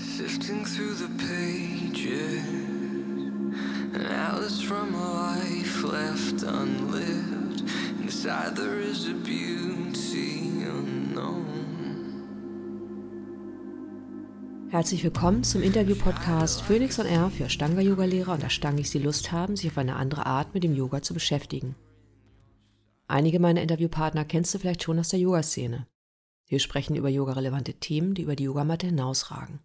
Sifting through the pages, atlas from a life left unlived. Inside there is a beauty unknown. Herzlich willkommen zum Interview-Podcast Phoenix on Air für Ashtanga-Yoga-Lehrer und Ashtangis, die Lust haben, sich auf eine andere Art mit dem Yoga zu beschäftigen. Einige meiner Interviewpartner kennst du vielleicht schon aus der Yoga-Szene. Wir sprechen über yogarelevante Themen, die über die Yogamatte hinausragen.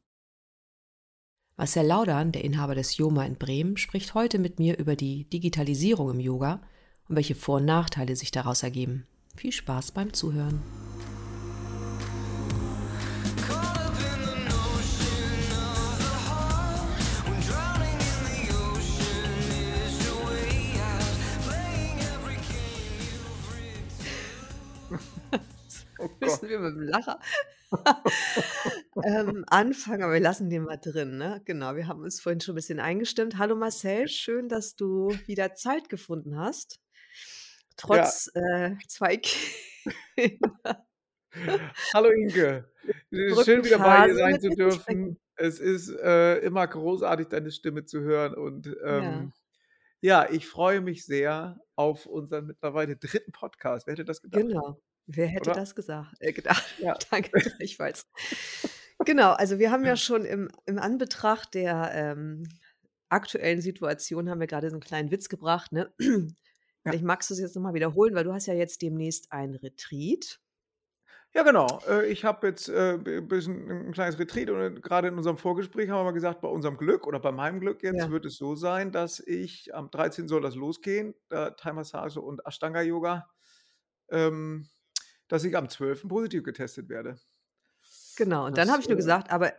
Marcel Laudan, der Inhaber des Yoma in Bremen, spricht heute mit mir über die Digitalisierung im Yoga und welche Vor- und Nachteile sich daraus ergeben. Viel Spaß beim Zuhören. Oh Müssen wir mit dem Lacher ähm, anfangen, aber wir lassen den mal drin. Ne? Genau, wir haben uns vorhin schon ein bisschen eingestimmt. Hallo Marcel, schön, dass du wieder Zeit gefunden hast. Trotz äh, zwei Kinder. Hallo Inke, ist schön wieder bei dir sein zu dürfen. Es ist äh, immer großartig, deine Stimme zu hören und ähm, ja. ich freue mich sehr auf unseren mittlerweile dritten Podcast. Wer hätte das gedacht? Genau. Wer hätte Oder? das gesagt? Äh, gedacht? Ja. Danke gleichfalls. genau, also wir haben ja schon im, im Anbetracht der ähm, aktuellen Situation haben wir gerade so einen kleinen Witz gebracht. Ne? Vielleicht magst du es jetzt nochmal wiederholen, weil du hast ja jetzt demnächst ein Retreat. Ja, genau. Äh, ich habe jetzt äh, ein bisschen ein kleines Retreat und äh, gerade in unserem Vorgespräch haben wir mal gesagt, bei unserem Glück oder bei meinem Glück jetzt Ja. wird es so sein, dass ich am 13. soll das losgehen, äh, Thai-Massage und Ashtanga-Yoga, ähm, dass ich am 12. positiv getestet werde. Genau, und dann Das, habe ich nur äh gesagt, aber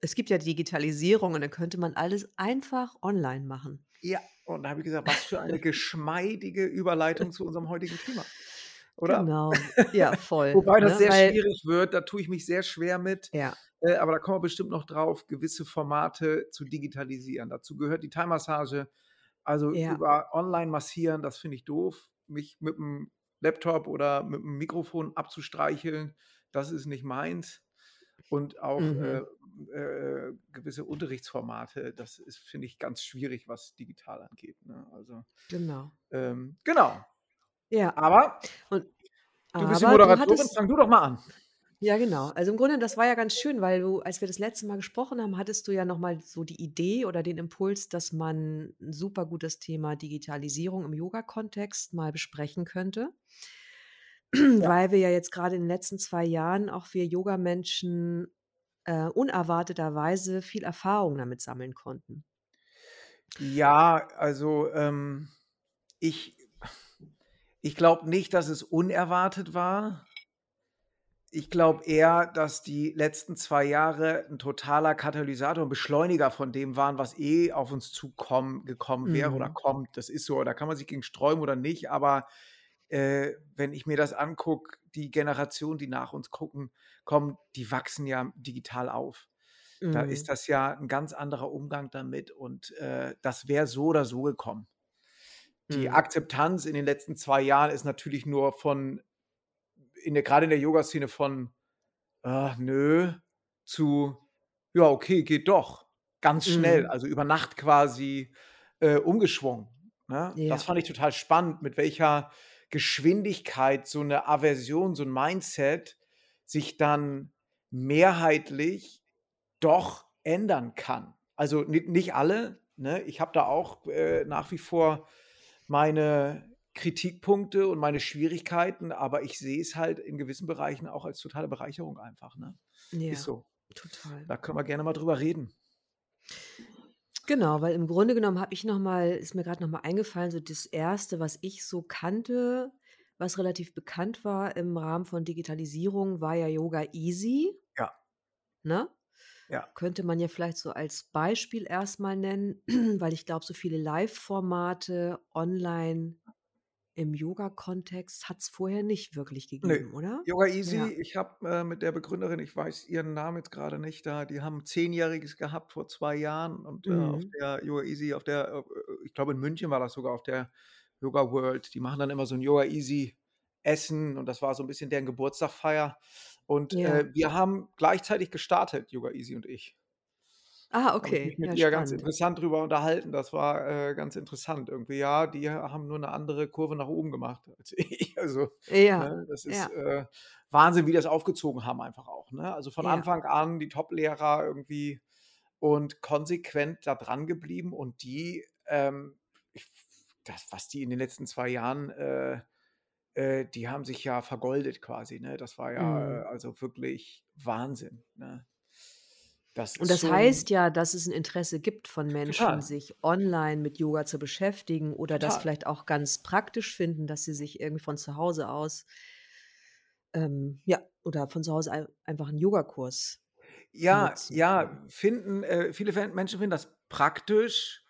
es gibt ja Digitalisierung und dann könnte man alles einfach online machen. Ja, und da habe ich gesagt, was für eine geschmeidige Überleitung zu unserem heutigen Thema, oder? Genau, ja, voll. Wobei das ne? sehr Weil, schwierig wird, da tue ich mich sehr schwer mit, ja, äh, aber da kommen wir bestimmt noch drauf, gewisse Formate zu digitalisieren. Dazu gehört die Thai-Massage, also Ja. über online massieren, das finde ich doof. Mich mit dem Laptop oder mit dem Mikrofon abzustreicheln, das ist nicht meins. Und auch Mhm. äh, äh, gewisse Unterrichtsformate, das ist, finde ich, ganz schwierig, was digital angeht. Ne? Also, genau. ähm, genau. Ja, Aber und du bist die Moderatorin, hattest, fang du doch mal an. Ja genau, also im Grunde, das war ja ganz schön, weil du, als wir das letzte Mal gesprochen haben, hattest du ja nochmal so die Idee oder den Impuls, dass man ein super gutes Thema Digitalisierung im Yoga-Kontext mal besprechen könnte. Ja. Weil wir ja jetzt gerade in den letzten zwei Jahren auch wir Yoga-Menschen äh, unerwarteterweise viel Erfahrung damit sammeln konnten. Ja, also ähm, ich, ich glaube nicht, dass es unerwartet war. Ich glaube eher, dass die letzten zwei Jahre ein totaler Katalysator und Beschleuniger von dem waren, was eh auf uns zukommen gekommen wäre oder Mhm. kommt. Das ist so, da kann man sich gegen sträuben oder nicht, aber äh, wenn ich mir das angucke, die Generation, die nach uns gucken, kommen, die wachsen ja digital auf. Da ist Mhm. das ja ein ganz anderer Umgang damit und äh, das wäre so oder so gekommen. Die Mhm. Akzeptanz in den letzten zwei Jahren ist natürlich nur von, in der, gerade in der Yoga-Szene von, ah, nö, zu, ja, okay, geht doch. Ganz schnell, Mhm. also über Nacht quasi äh, umgeschwungen. Ne? Das Ja. fand ich total spannend, mit welcher Geschwindigkeit so eine Aversion, so ein Mindset sich dann mehrheitlich doch ändern kann. Also ni- nicht alle. Ne? Ich habe da auch äh, nach wie vor meine Kritikpunkte und meine Schwierigkeiten, aber ich sehe es halt in gewissen Bereichen auch als totale Bereicherung einfach. Ne? Ja, Ist so. total. Da können wir gerne mal drüber reden. Genau, weil im Grunde genommen habe ich noch mal ist mir gerade noch mal eingefallen, so das Erste, was ich so kannte, was relativ bekannt war im Rahmen von Digitalisierung, war ja Yoga Easy, Ja, ne? ja. Könnte man ja vielleicht so als Beispiel erstmal nennen, weil ich glaube, so viele Live-Formate online im Yoga-Kontext hat es vorher nicht wirklich Nö. gegeben, oder? Yoga Easy, Ja. ich habe äh, mit der Begründerin, ich weiß ihren Namen jetzt gerade nicht, da, die haben Zehnjähriges gehabt vor zwei Jahren und äh, auf Mhm. der Yoga Easy, auf der, äh, ich glaube in München war das sogar, auf der Yoga World, die machen dann immer so ein Yoga Easy Essen und das war so ein bisschen deren Geburtstagsfeier. Und Ja. äh, wir haben gleichzeitig gestartet, Yoga Easy und ich. Ah, Habe ich okay. mich mit Ja, ihr ganz spannend. interessant drüber unterhalten. Das war, äh, ganz interessant irgendwie. Ja, die haben nur 'ne andere Kurve nach oben gemacht als ich. Also, Ja, ne, das ist, ja. äh, Wahnsinn, wie die das aufgezogen haben einfach auch, ne? Also, von Ja. Anfang an die Top-Lehrer irgendwie und konsequent da dran geblieben und die, ähm, ich das, was die in den letzten 2 Jahren, äh äh, die haben sich ja vergoldet quasi, ne? Das war ja, äh, Mhm. also wirklich Wahnsinn, ne? Das Und ist das schon heißt ja, dass es 'n Interesse gibt von Menschen, Total. sich online mit Yoga zu beschäftigen oder das Total. vielleicht auch ganz praktisch finden, dass sie sich irgendwie von zu Hause aus ähm, ja, oder von zu Hause ei einfach 'n Yogakurs Ja, nutzen ja, finden äh, viele Menschen finden das praktisch,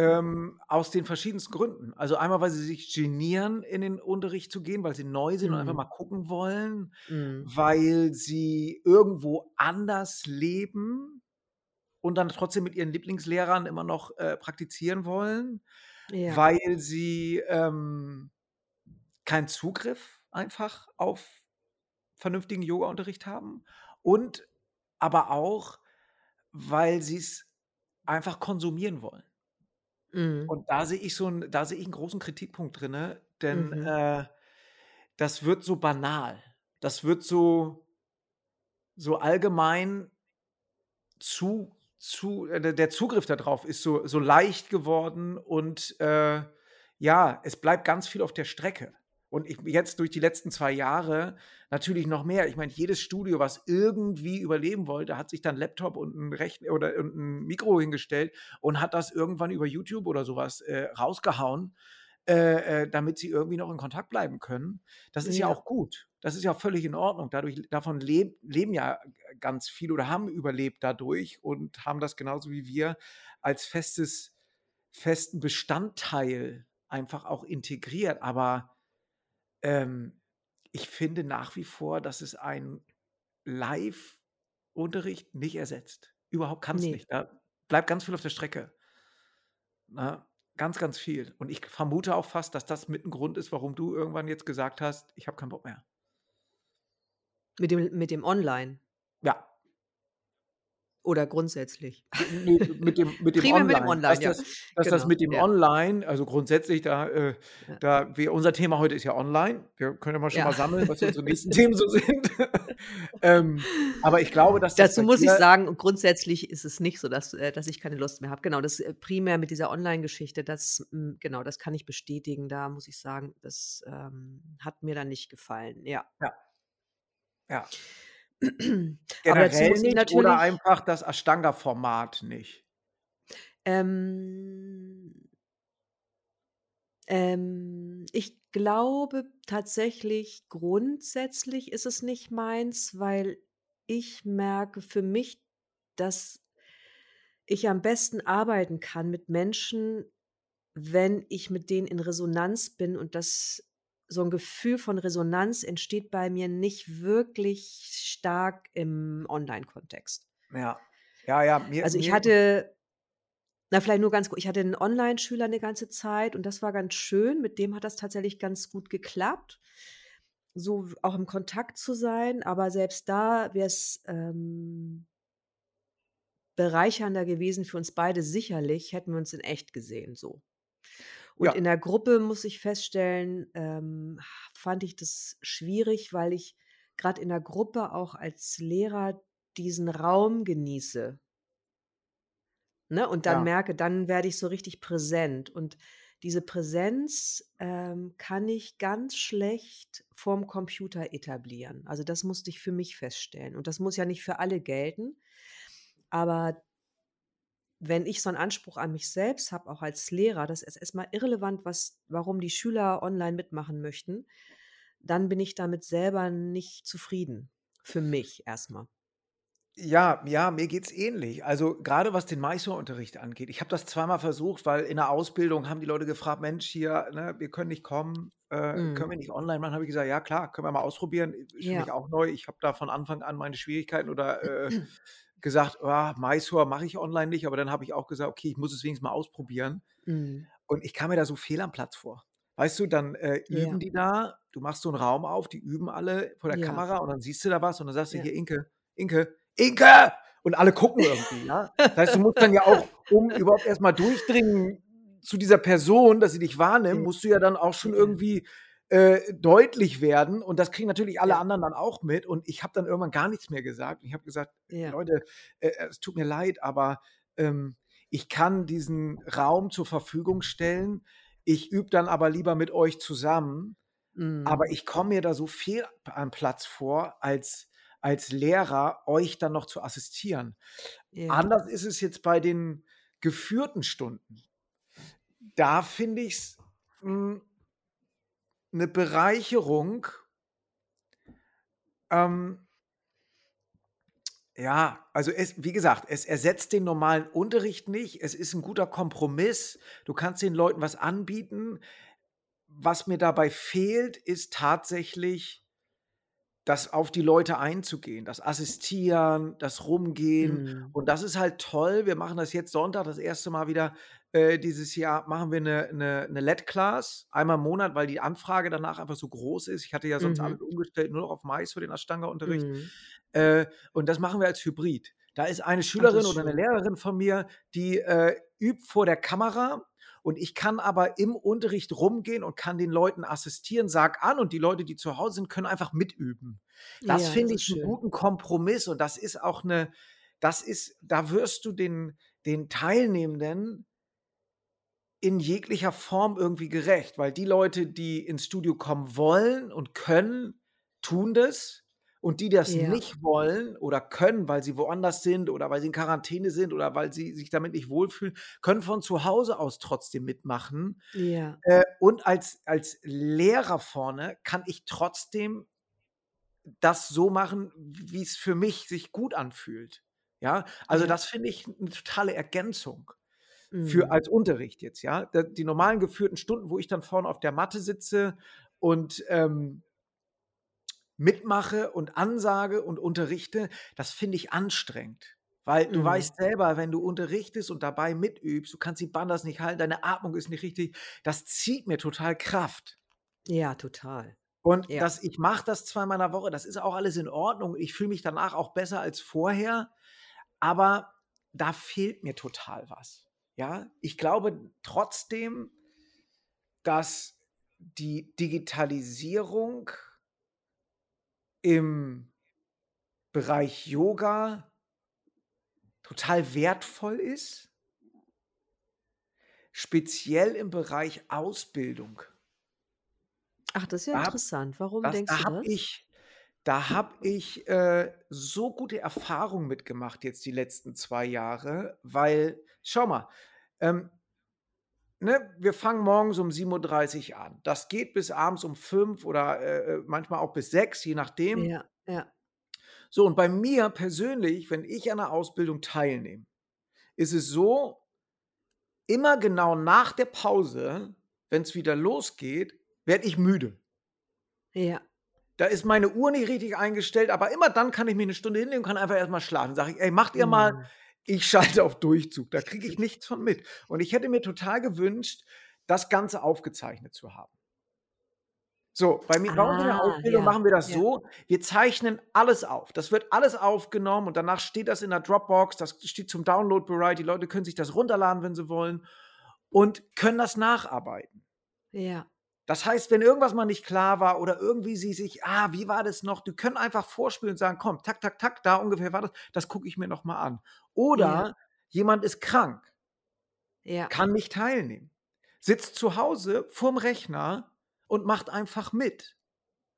ähm, aus den verschiedensten Gründen. Also, einmal, weil sie sich genieren, in den Unterricht zu gehen, weil sie neu sind und einfach mal Mhm. gucken wollen, Mhm. weil sie irgendwo anders leben und dann trotzdem mit ihren Lieblingslehrern immer noch, äh, praktizieren wollen, Ja. weil sie, ähm, keinen Zugriff einfach auf vernünftigen Yogaunterricht haben und aber auch, weil sie's einfach konsumieren wollen. Mhm. Und da sehe ich so 'n da sehe ich 'n großen Kritikpunkt drinne, denn, Mhm. äh, das wird so banal. Das wird so so allgemein zu zu äh, der Zugriff da drauf ist so so leicht geworden und, äh, ja, es bleibt ganz viel auf der Strecke. Und ich jetzt durch die letzten 2 Jahre natürlich noch mehr. Ich meine, jedes Studio, was irgendwie überleben wollte, hat sich dann Laptop und 'n Rechn oder und 'n Mikro hingestellt und hat das irgendwann über YouTube oder so was, äh, rausgehauen, äh, äh, damit sie irgendwie noch in Kontakt bleiben können. Das ist ja Ja. auch gut. Das ist ja auch völlig in Ordnung. Dadurch davon leb leben ja ganz viele oder haben überlebt dadurch und haben das genauso wie wir als festes festen Bestandteil einfach auch integriert. Aber, ähm, ich finde nach wie vor, dass es einen Live-Unterricht nicht ersetzt. Überhaupt kann's Ne. nicht. Da bleibt ganz viel auf der Strecke. Ne? Ganz, ganz viel. Und ich vermute auch fast, dass das mit 'n Grund ist, warum du irgendwann jetzt gesagt hast: „Ich habe keinen Bock mehr.“ Mit dem mit dem Online? Oder grundsätzlich? G ne, mit dem mit dem Primär mit dem Online. Dass Online, ja. das dass das Genau, mit dem ja. Online also, grundsätzlich da äh, Ja. da wir unser Thema heute ist ja online. Wir können ja mal schon mal sammeln, was unsere nächsten Themen so sind. Ähm, aber ich glaube, dass das Dazu muss ich sagen, und grundsätzlich ist es nicht so, dass äh, dass ich keine Lust mehr habe. Genau, das, äh, primär mit dieser Online-Geschichte, das hm, genau, das kann ich bestätigen. Da muss ich sagen, das, ähm, hat mir dann nicht gefallen, ja. Ja. Ja. Generell nicht oder einfach das Ashtanga-Format nicht? Ähm ähm, ich glaube tatsächlich, grundsätzlich ist es nicht meins, weil ich merke für mich, dass ich am besten arbeiten kann mit Menschen, wenn ich mit denen in Resonanz bin und das so 'n Gefühl von Resonanz entsteht bei mir nicht wirklich stark im Online-Kontext. Ja. Ja, ja, mir Also, ich mir hatte na, vielleicht nur ganz ku ich hatte 'n Onlineschüler 'ne ganze Zeit und das war ganz schön. Mit dem hat das tatsächlich ganz gut geklappt, so auch im Kontakt zu sein, aber selbst da wäre es, ähm bereichernder gewesen für uns beide sicherlich, hätten wir uns in echt gesehen, so. Und Ja. in der Gruppe, muss ich feststellen, ähm, fand ich das schwierig, weil ich grad in der Gruppe auch als Lehrer diesen Raum genieße. Ne, und dann Ja. merke, dann werde ich so richtig präsent. Und diese Präsenz, ähm, kann ich ganz schlecht vorm Computer etablieren. Also, das musste ich für mich feststellen. Und das muss ja nicht für alle gelten. Aber wenn ich so 'n Anspruch an mich selbst habe, auch als Lehrer, das ist erst mal irrelevant, was warum die Schüler online mitmachen möchten, dann bin ich damit selber nicht zufrieden. Für mich erst mal. Ja, ja, mir geht's ähnlich. Also, grade was den Mysore-Unterricht angeht. Ich habe das zweimal versucht, weil in der Ausbildung haben die Leute gefragt: „Mensch, hier, ne, wir können nicht kommen, äh, können Mhm. wir nicht online machen?“ Habe ich gesagt: „Ja klar, können wir mal ausprobieren.“ I ist für mich Ja. auch neu. Ich habe da von Anfang an meine Schwierigkeiten oder, äh, gesagt: „Ah, Mysore mache ich online nicht.“ Aber dann habe ich auch gesagt: „Okay, ich muss es wenigstens mal ausprobieren.“ Mhm. Und ich kam mir da so fehl am Platz vor. Weißt du, dann, äh, üben Ja. die da, du machst so 'n Raum auf, die üben alle vor der Ja. Kamera und dann siehst du da was und dann sagst du: Ja. „Hier, Inke, Inke, Inke!“ Und alle gucken irgendwie, ja. Das heißt, du musst dann ja auch, um überhaupt erst mal durchdringen zu dieser Person, dass sie dich wahrnimmt, musst du ja dann auch schon irgendwie, äh, deutlich werden und das kriegen natürlich alle Ja. anderen dann auch mit und ich habe dann irgendwann gar nichts mehr gesagt. Ich habe gesagt: Ja. „Leute, äh, es tut mir leid, aber, ähm, ich kann diesen Raum zur Verfügung stellen. Ich übe dann aber lieber mit euch zusammen, Mhm. aber ich komme mir da so fehl am Platz vor, als als Lehrer euch dann noch zu assistieren.“ Ja. Anders ist es jetzt bei den geführten Stunden. Da finde ich's, hm 'ne Bereicherung ähm ja, also es wie gesagt, es ersetzt den normalen Unterricht nicht. Es ist 'n guter Kompromiss. Du kannst den Leuten was anbieten. Was mir dabei fehlt, ist tatsächlich das auf die Leute einzugehen, das Assistieren, das Rumgehen. Mhm. Und das ist halt toll. Wir machen das jetzt Sonntag das erste Mal wieder, äh, dieses Jahr machen wir 'ne 'ne 'ne LED-Class einmal im Monat, weil die Anfrage danach einfach so groß ist. Ich hatte ja sonst Mhm. alles umgestellt, nur noch auf Mais für den Ashtanga-Unterricht. Mhm. Äh, und das machen wir als Hybrid. Da ist eine Schülerin ist oder 'ne schön. Lehrerin von mir, die, äh, übt vor der Kamera und ich kann aber im Unterricht rumgehen und kann den Leuten assistieren, sage an und die Leute, die zu Hause sind, können einfach mitüben. Das Ja, finde ich schön. guten Kompromiss und das ist auch 'ne das ist da wirst du den den Teilnehmenden in jeglicher Form irgendwie gerecht, weil die Leute, die ins Studio kommen wollen und können, tun das. Und die das Ja. nicht wollen oder können, weil sie woanders sind oder weil sie in Quarantäne sind oder weil sie sich damit nicht wohlfühlen, können von zu Hause aus trotzdem mitmachen. Ja. Äh, und als als Lehrer vorne kann ich trotzdem das so machen, w wie's für mich sich gut anfühlt. Ja, also Ja. das finde ich 'ne totale Ergänzung für Mhm. als Unterricht jetzt, ja. Die normalen geführten Stunden, wo ich dann vorne auf der Matte sitze und, ähm mitmache und ansage und unterrichte, das finde ich anstrengend. Weil du Mhm. weißt selber, wenn du unterrichtest und dabei mitübst, du kannst die Bandas nicht halten, deine Atmung ist nicht richtig. Das zieht mir total Kraft. Ja, total. Und Ja. das ich mache das zweimal in der Woche, das ist auch alles in Ordnung. Ich fühle mich danach auch besser als vorher, aber da fehlt mir total was, ja? Ich glaube trotzdem, dass die Digitalisierung im Bereich Yoga total wertvoll ist speziell im Bereich Ausbildung. Ach, das ist ja Da interessant. Warum das denkst da du das? ich da habe ich, äh, so gute Erfahrungen mitgemacht jetzt die letzten 2 Jahre, weil schau mal, ähm ne, wir fangen morgens um 7:30 an. Das geht bis abends um 5 oder, äh, äh, manchmal auch bis 6, je nachdem. Ja, ja. So, und bei mir persönlich, wenn ich an 'ner Ausbildung teilnehme, ist es so immer genau nach der Pause, wenn's wieder losgeht, werde ich müde. Ja. Da ist meine Uhr nicht richtig eingestellt, aber immer dann kann ich mich 'ne Stunde hinlegen und kann einfach erst mal schlafen. Sage ich: „Ey, macht ihr mal, Mhm. ich schalte auf Durchzug.“ Da kriege ich nichts von mit. Und ich hätte mir total gewünscht, das Ganze aufgezeichnet zu haben. So, bei mir bei uns in der Ah, Ausbildung ja, machen wir das ja. so, wir zeichnen alles auf. Das wird alles aufgenommen und danach steht das in der Dropbox, das steht zum Download bereit. Die Leute können sich das runterladen, wenn sie wollen und können das nacharbeiten. Ja. Das heißt, wenn irgendwas mal nicht klar war oder irgendwie sie sich: „Ah, wie war das noch?“ Die können einfach vorspielen und sagen: „Komm, tak, tak, tak, da ungefähr war das. Das gucke ich mir noch mal an.“ Oder Ja. jemand ist krank Ja. kann nicht teilnehmen, sitzt zu Hause vorm Rechner und macht einfach mit.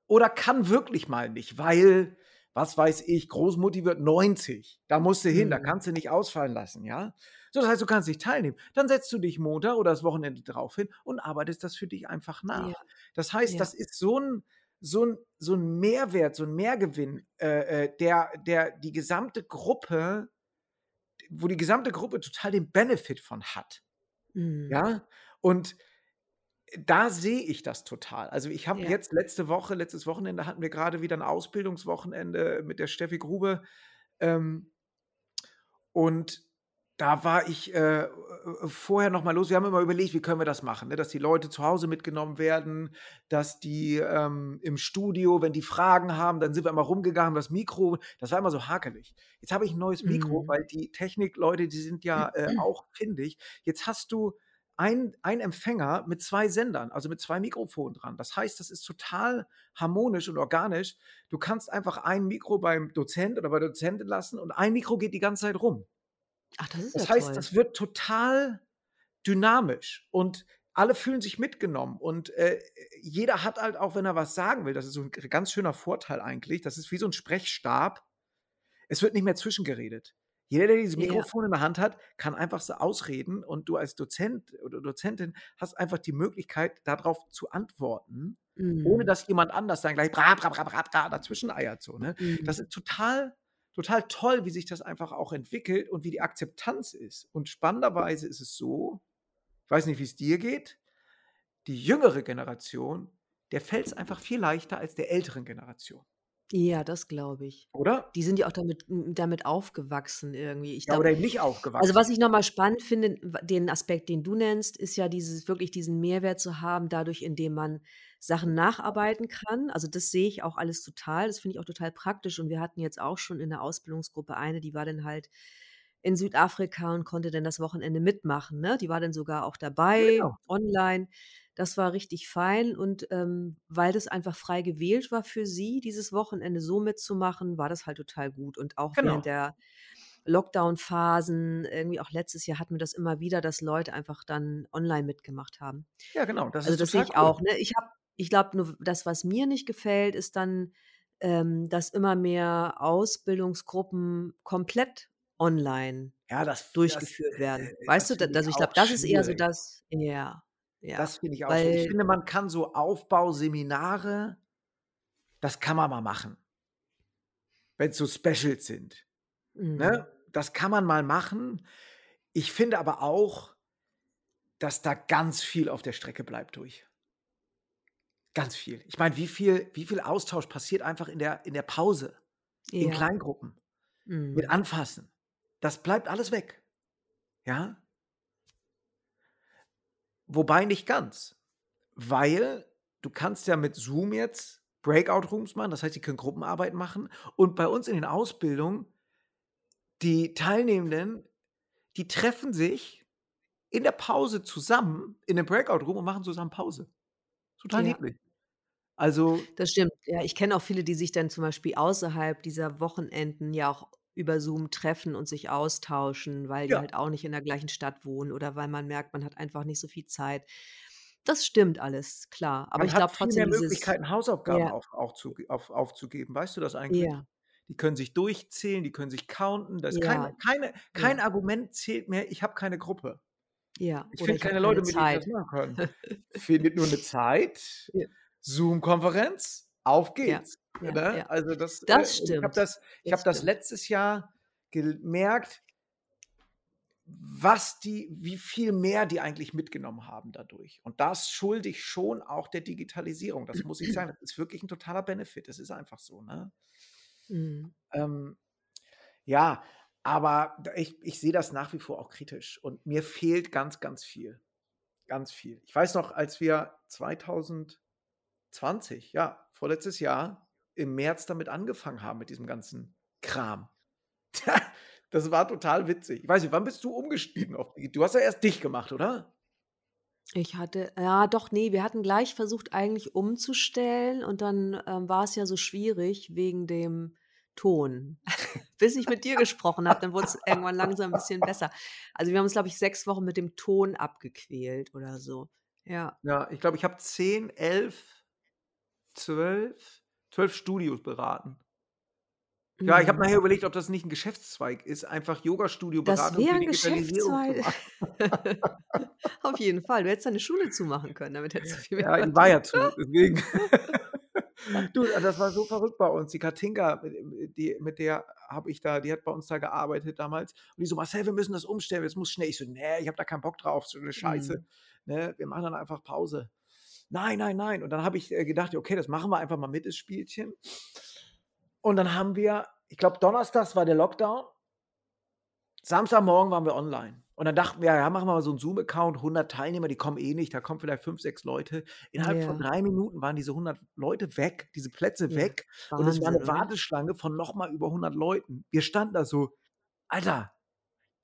Oder kann wirklich mal nicht, weil, was weiß ich, Großmutti wird 90. Da musst du hin, da Mhm. kannst du nicht ausfallen lassen, ja? So, das heißt, du kannst nicht teilnehmen. Dann setzt du dich Montag oder das Wochenende drauf hin und arbeitest das für dich einfach nach. Ja. Das heißt, Ja. das ist so 'n so 'n so 'n Mehrwert, so 'n Mehrgewinn, äh, äh, der der die gesamte Gruppe wo die gesamte Gruppe total den Benefit von hat. Mhm. Ja? Und da sehe ich das total. Also, ich habe Ja. jetzt letzte Woche letztes Wochenende hatten wir grade wieder 'n Ausbildungswochenende mit der Steffi Grube, ähm und da war ich äh, äh, vorher noch mal los. Wir haben immer überlegt, wie können wir das machen, ne? dass die Leute zu Hause mitgenommen werden, dass die ähm, im Studio, wenn die Fragen haben, dann sind wir immer rumgegangen, das Mikro, das war immer so hakelig. Jetzt habe ich ein neues Mikro, Mhm. weil die Technikleute, die sind ja äh, auch findig. Jetzt hast du ein, ein Empfänger mit zwei Sendern, also mit zwei Mikrofonen dran. Das heißt, das ist total harmonisch und organisch. Du kannst einfach ein Mikro beim Dozent oder bei der Dozentin lassen und ein Mikro geht die ganze Zeit rum. Ach, das ist Das ja heißt, toll. das wird total dynamisch und alle fühlen sich mitgenommen und äh, jeder hat halt auch, wenn er was sagen will, das ist so ein ganz schöner Vorteil eigentlich, das ist wie so ein Sprechstab. Es wird nicht mehr zwischengeredet. Jeder, der dieses Ja. Mikrofon in der Hand hat, kann einfach so ausreden und du als Dozent oder Dozentin hast einfach die Möglichkeit, darauf zu antworten, ohne Mhm. dass jemand anders dann gleich bra, bra, bra, bra, bra dazwischen eiert. So, ne? Das Mhm. ist total, total toll, wie sich das einfach auch entwickelt und wie die Akzeptanz ist. Und spannenderweise ist es so, ich weiß nicht, wie es dir geht, die jüngere Generation, der fällt es einfach viel leichter als der älteren Generation, Ja, das glaube ich. oder? Die sind ja auch damit damit aufgewachsen irgendwie. Ich Ja, glaube oder eben nicht also, aufgewachsen. was ich noch mal spannend finde, den Aspekt, den du nennst, ist ja dieses wirklich diesen Mehrwert zu haben, dadurch, indem man Sachen nacharbeiten kann. Also, das sehe ich auch alles total. Das finde ich auch total praktisch und wir hatten jetzt auch schon in der Ausbildungsgruppe eine, die war dann halt in Südafrika und konnte dann das Wochenende mitmachen, ne? Die war dann sogar auch dabei, genau. online. Das war richtig fein und, ähm, weil das einfach frei gewählt war für sie, dieses Wochenende so mitzumachen, war das halt total gut. Und auch während Genau. der Lockdown-Phasen, irgendwie auch letztes Jahr hatten wir das immer wieder, dass Leute einfach dann online mitgemacht haben. Ja, genau, das Also, ist das sehe ich cool. auch, ne? Ich habe ich glaube nur, das, was mir nicht gefällt, ist dann, ähm, dass immer mehr Ausbildungsgruppen komplett online Ja, das das, durchgeführt werden. äh, Weißt du, das da finde also, ich glaube, das ist eher so das ja, ja, Das finde ich auch schwierig. Ich weil finde, man kann so Aufbauseminare das kann man mal machen. Wenn's so Specials sind, Mhm. ne? Das kann man mal machen. Ich finde aber auch, dass da ganz viel auf der Strecke bleibt durch. Ganz viel. Ich meine, wie viel wie viel Austausch passiert einfach in der in der Pause, in Ja. Kleingruppen, mit Mhm. Anfassen. Das bleibt alles weg. Ja? Wobei nicht ganz, weil du kannst ja mit Zoom jetzt Breakout Rooms machen, das heißt, die können Gruppenarbeit machen und bei uns in den Ausbildungen, die Teilnehmenden, die treffen sich in der Pause zusammen in 'nem Breakout Room und machen zusammen Pause. Total Ja. niedlich. Also Das stimmt. Ja, ich kenne auch viele, die sich dann zum Beispiel außerhalb dieser Wochenenden ja auch über Zoom treffen und sich austauschen, weil die Ja. halt auch nicht in der gleichen Stadt wohnen oder weil man merkt, man hat einfach nicht so viel Zeit. Das stimmt alles, klar. Aber Man ich hat glaube viel trotzdem mehr dieses Möglichkeiten, Hausaufgaben ja. auf auch zu auf aufzugeben. Weißt du das eigentlich? Ja. Die können sich durchzählen, die können sich counten. Da ist keine Ja. keine kein Ja. Argument zählt mehr: „Ich habe keine Gruppe.“ Ja, Ich finde keine Leute, mit denen ich das machen kann. Findet nur 'ne Zeit, Ja. Zoom-Konferenz, auf geht's, ja, ne? ja. Also, das, äh Das und ich habe stimmt. das ich Das habe das stimmt. letztes Jahr gemerkt was die wie viel mehr die eigentlich mitgenommen haben dadurch. Und das schulde ich schon auch der Digitalisierung. Das muss ich sagen. Das ist wirklich 'n totaler Benefit. Das ist einfach so, ne? Mhm. Ähm, ja, aber ich ich sehe das nach wie vor auch kritisch und mir fehlt ganz, ganz viel. Ganz viel. Ich weiß noch, als wir 2020, ja, vorletztes Jahr im März damit angefangen haben mit diesem ganzen Kram. Das war total witzig. Ich weiß nicht, wann bist du umgestiegen auf du hast ja erst dich gemacht, oder? Ich hatte ja doch, ne, wir hatten gleich versucht, eigentlich umzustellen und dann, ähm, war es ja so schwierig wegen dem Ton. Bis ich mit dir gesprochen habe, dann wurd's irgendwann langsam 'n bisschen besser. Also, wir haben uns, glaube ich, 6 Wochen mit dem Ton abgequält oder so. Ja. Ja, ich glaube, ich habe 10, 11, 12 12 Studios beraten. Ja, ich habe Mhm. nachher überlegt, ob das nicht 'n Geschäftszweig ist, einfach Das Yogastudio-Beratung wäre für 'n Digitalisierung zu Geschäftszweig. Auf jeden Fall. Du hättest deine Schule zumachen können, damit hättest du viel mehr Ja, die war ja zu, deswegen. Du, das war so verrückt bei uns. Die Katinka, äh, die mit der habe ich da die hat bei uns da gearbeitet damals und die so: „Marcel, wir müssen das umstellen, es muss schnell.“ Ich so: „Ne, ich habe da keinen Bock drauf, so 'ne Scheiße, Mhm. ne? Wir machen dann einfach Pause.“ „Nein, nein, nein.“ Und dann habe ich, äh, gedacht: „Okay, das machen wir einfach mal mit, das Spielchen.“ Und dann haben wir ich glaube, donnerstags war der Lockdown. Samstagmorgen waren wir online. Und dann dachten wir, ja, machen wir mal so einen Zoom-Account, 100 Teilnehmer, die kommen eh nicht, da kommen vielleicht 5, 6 Leute. Innerhalb von Ja. 3 Minuten waren diese 100 Leute weg, diese Plätze Ja, weg. Und es war Wahnsinn, eine? Warteschlange von noch mal über 100 Leuten. Wir standen da so: „Alter,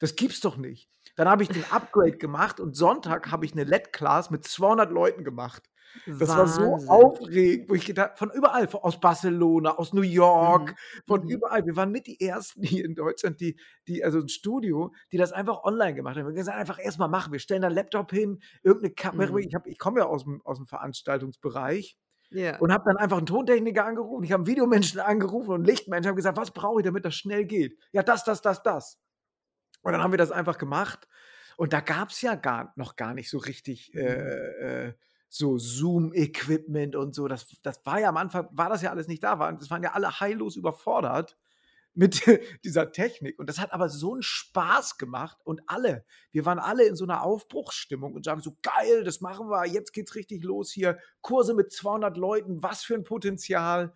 das gibt's doch nicht.“ Dann habe ich den Upgrade gemacht und Sonntag habe ich 'ne LED-Class mit 200 Leuten gemacht. Das war so Wahnsinn. aufregend, wo ich gedacht von überall, von aus Barcelona, aus New York, Mhm, von mhm. überall. Wir waren mit die Ersten hier in Deutschland, die die also 'n Studio, die das einfach online gemacht haben. Wir haben gesagt: „Einfach erst mal machen. Wir stellen da 'n Laptop hin, irgend 'ne Kamera“ Mhm. ich ich komme ja aus'm aus'm Veranstaltungsbereich Ja. und habe dann einfach 'n Tontechniker angerufen. Ich habe 'n Videomenschen angerufen und 'n Lichtmenschen, habe gesagt: „Was brauche ich, damit das schnell geht?“ „Ja, das, das, das, das.“ Und dann haben wir das einfach gemacht. Und da gab's ja gar noch gar nicht so richtig, Mhm. äh, äh, so Zoom-Equipment und so. Das das war ja am Anfang war das ja alles nicht da. Waren das waren ja alle heillos überfordert mit dieser Technik. Und das hat aber so 'n Spaß gemacht und alle wir waren alle in so 'ner Aufbruchsstimmung und sagen so: „Geil, das machen wir. Jetzt geht's richtig los hier. Kurse mit 200 Leuten, was für 'n Potenzial.“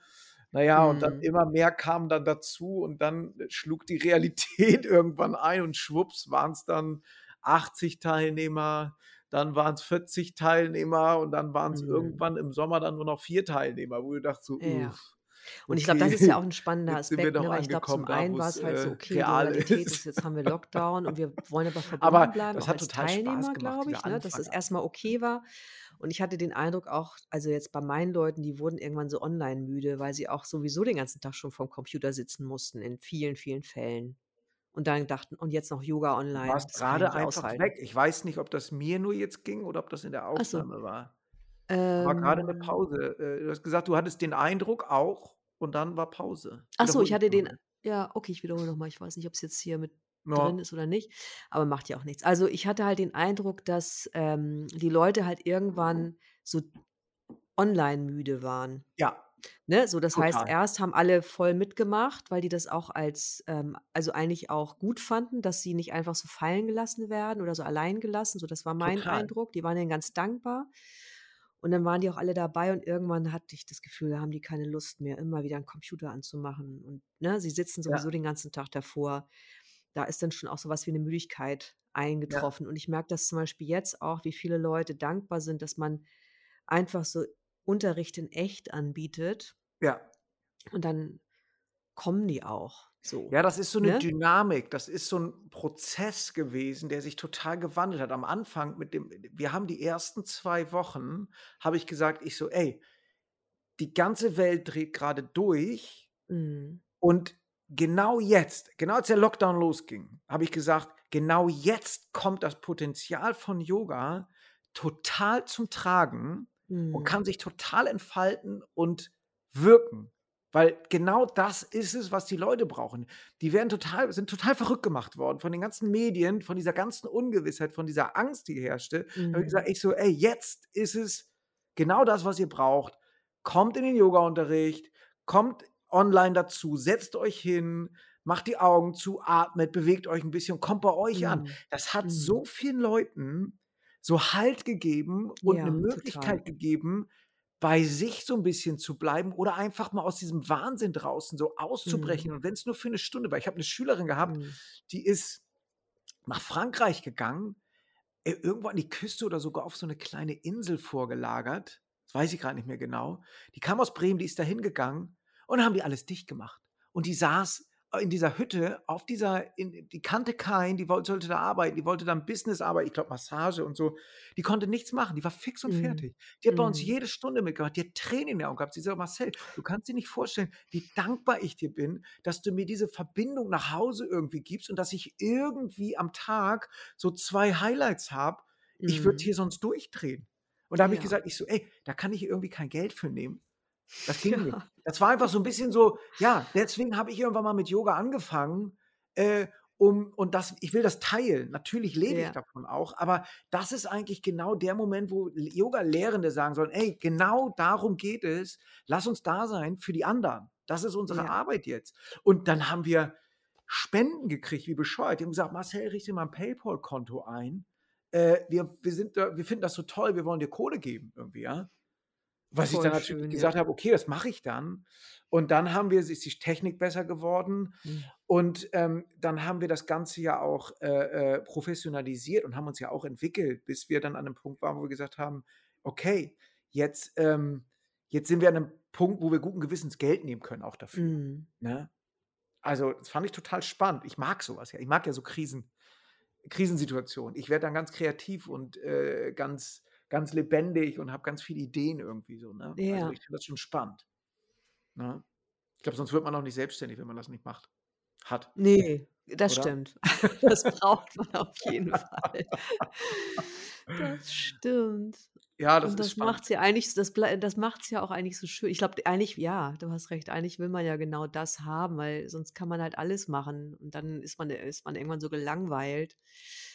Na ja, und dann Mhm. immer mehr kamen dann dazu und dann schlug die Realität irgendwann ein und schwupps waren's dann 80 Teilnehmer, dann waren's 40 Teilnehmer und dann waren's Mhm. irgendwann im Sommer dann nur noch 4 Teilnehmer, wo du dachtest so: Ja. „Uff, Und ich glaube, das ist ja auch okay, 'n spannender jetzt Aspekt, ne, weil ich glaube, zum einen wo's, war's halt so: äh, „Okay, die real Realität ist.“ ist, jetzt haben wir Lockdown und wir wollen aber verbunden Aber bleiben, das auch hat als total Teilnehmer“, glaube ich, ne, dass das Anfang. erst mal okay war. Und ich hatte den Eindruck auch also, jetzt bei meinen Leuten, die wurden irgendwann so online müde, weil sie auch sowieso den ganzen Tag schon vorm Computer sitzen mussten in vielen, vielen Fällen. Und dann dachten: „Und jetzt noch Yoga Du online, warst ich grade nicht einfach aushalten.“ weg. Ich weiß nicht, ob das mir nur jetzt ging oder ob das in der Ach so. Aufnahme war. War grade in der Ähm Pause. Äh, du hast gesagt, du hattest den Eindruck auch und dann war Pause. Ach so, ich hatte den ja, okay, ich wiederhole noch mal. Ich weiß nicht, ob's jetzt hier mit drin Ja. ist oder nicht, aber macht ja auch nichts. Also, ich hatte halt den Eindruck, dass, ähm, die Leute halt irgendwann so online müde waren. Ja, Ne, so das heißt, total. erst haben alle voll mitgemacht, weil die das auch als, ähm also, eigentlich auch gut fanden, dass sie nicht einfach so fallen gelassen werden oder so allein gelassen. So, das war mein Total. Eindruck. Die waren denen ganz dankbar. Und dann waren die auch alle dabei und irgendwann hatte ich das Gefühl, da haben die keine Lust mehr, immer wieder 'n Computer anzumachen und, ne, sie sitzen sowieso Ja. den ganzen Tag davor. Da ist dann schon auch so was wie 'ne Müdigkeit Ja. eingetroffen. Und ich merke das zum Beispiel jetzt auch, wie viele Leute dankbar sind, dass man einfach so Unterricht in echt anbietet. Ja. Und dann kommen die auch so, Ja, das ist so 'ne ne? Dynamik. Das ist so 'n Prozess gewesen, der sich total gewandelt hat. Am Anfang mit dem wir haben die ersten 2 Wochen habe ich gesagt ich so: „Ey, die ganze Welt dreht grade durch Mhm. und genau jetzt, genau als der Lockdown losging, habe ich gesagt: „Genau jetzt kommt das Potenzial von Yoga total zum Tragen und Mhm. kann sich total entfalten und wirken.“ Weil genau das ist es, was die Leute brauchen. Die werden total sind total verrückt gemacht worden von den ganzen Medien, von dieser ganzen Ungewissheit, von dieser Angst, die herrschte. Da habe ich Mhm. gesagt ich so: „Ey, jetzt ist es genau das, was ihr braucht. Kommt in den Yogaunterricht, kommt online dazu, setzt euch hin, macht die Augen zu, atmet, bewegt euch 'n bisschen, kommt bei euch an.“ Mhm. Das hat Mhm. so vielen Leuten so Halt gegeben und Ja, Möglichkeit total. gegeben, bei sich so 'n bisschen zu bleiben oder einfach mal aus diesem Wahnsinn draußen so Mhm. auszubrechen und wenn's nur für 'ne Stunde war. Ich habe 'ne Schülerin gehabt, Mhm. die ist nach Frankreich gegangen, irgendwo an die Küste oder sogar auf so 'ne kleine Insel vorgelagert. Das weiß ich grad nicht mehr genau. Die kam aus Bremen, die ist da hingegangen und dann haben die alles dicht gemacht. Und die saß, in dieser Hütte auf dieser in die kannte keinen, die woll sollte da arbeiten, die wollte da 'n Business arbeiten, ich glaube Massage und so. Die konnte nichts machen, die war fix und Mhm. fertig. Die hat bei uns Mhm. jede Stunde mitgemacht, die hat Tränen in den Augen gehabt. Sie sagt: „Marcel, du kannst dir nicht vorstellen, wie dankbar ich dir bin, dass du mir diese Verbindung nach Hause irgendwie gibst und dass ich irgendwie am Tag so 2 Highlights habe. Ich würde Mhm. hier sonst durchdrehen.“ Und da habe ich Ja. gesagt ich so: „Ey, da kann ich irgendwie kein Geld für nehmen.“ Das ging nicht. Ja. Das war einfach so 'n bisschen so ja, deswegen habe ich irgendwann mal mit Yoga angefangen, äh, um und das ich will das teilen. Natürlich lebe ich Ja. davon auch, aber das ist eigentlich genau der Moment, wo Yogalehrende sagen sollen: „Ey, genau darum geht es. Lass uns da sein für die anderen. Das ist unsere Ja. Arbeit jetzt.“ Und dann haben wir Spenden gekriegt wie bescheuert. Die haben gesagt: „Marcel, richte mal 'n PayPal-Konto ein. Äh, wir wir sind da wir finden das so toll, wir wollen dir Kohle geben“, irgendwie, ja? Was ich Voll dann natürlich schön, ja. gesagt habe: „Okay, das mache ich dann.“ Und dann haben wir ist die Technik besser geworden Mhm. und, ähm, dann haben wir das Ganze ja auch, äh, äh, professionalisiert und haben uns ja auch entwickelt, bis wir dann an 'nem Punkt waren, wo wir gesagt haben: „Okay, jetzt, ähm jetzt sind wir an 'nem Punkt, wo wir guten Gewissens Geld nehmen können auch dafür“, Mhm. ne? Also, das fand ich total spannend. Ich mag so was ja. Ich mag ja so Krisen Krisensituationen. Ich werde dann ganz kreativ und, äh, ganz ganz lebendig und habe ganz viele Ideen irgendwie so, ne? Also, Ja. ich finde das schon spannend, ne? Ich glaube, sonst wird man auch nicht selbstständig, wenn man das nicht macht hat, Ne, das oder? stimmt. Das braucht man auf jeden Fall. Das stimmt. Ja, das Und ist das macht's ja eigentlich das das macht's ja auch eigentlich so schön. Ich glaube, eigentlich ja, du hast recht, eigentlich will man ja genau das haben, weil sonst kann man halt alles machen und dann ist man ist man irgendwann so gelangweilt.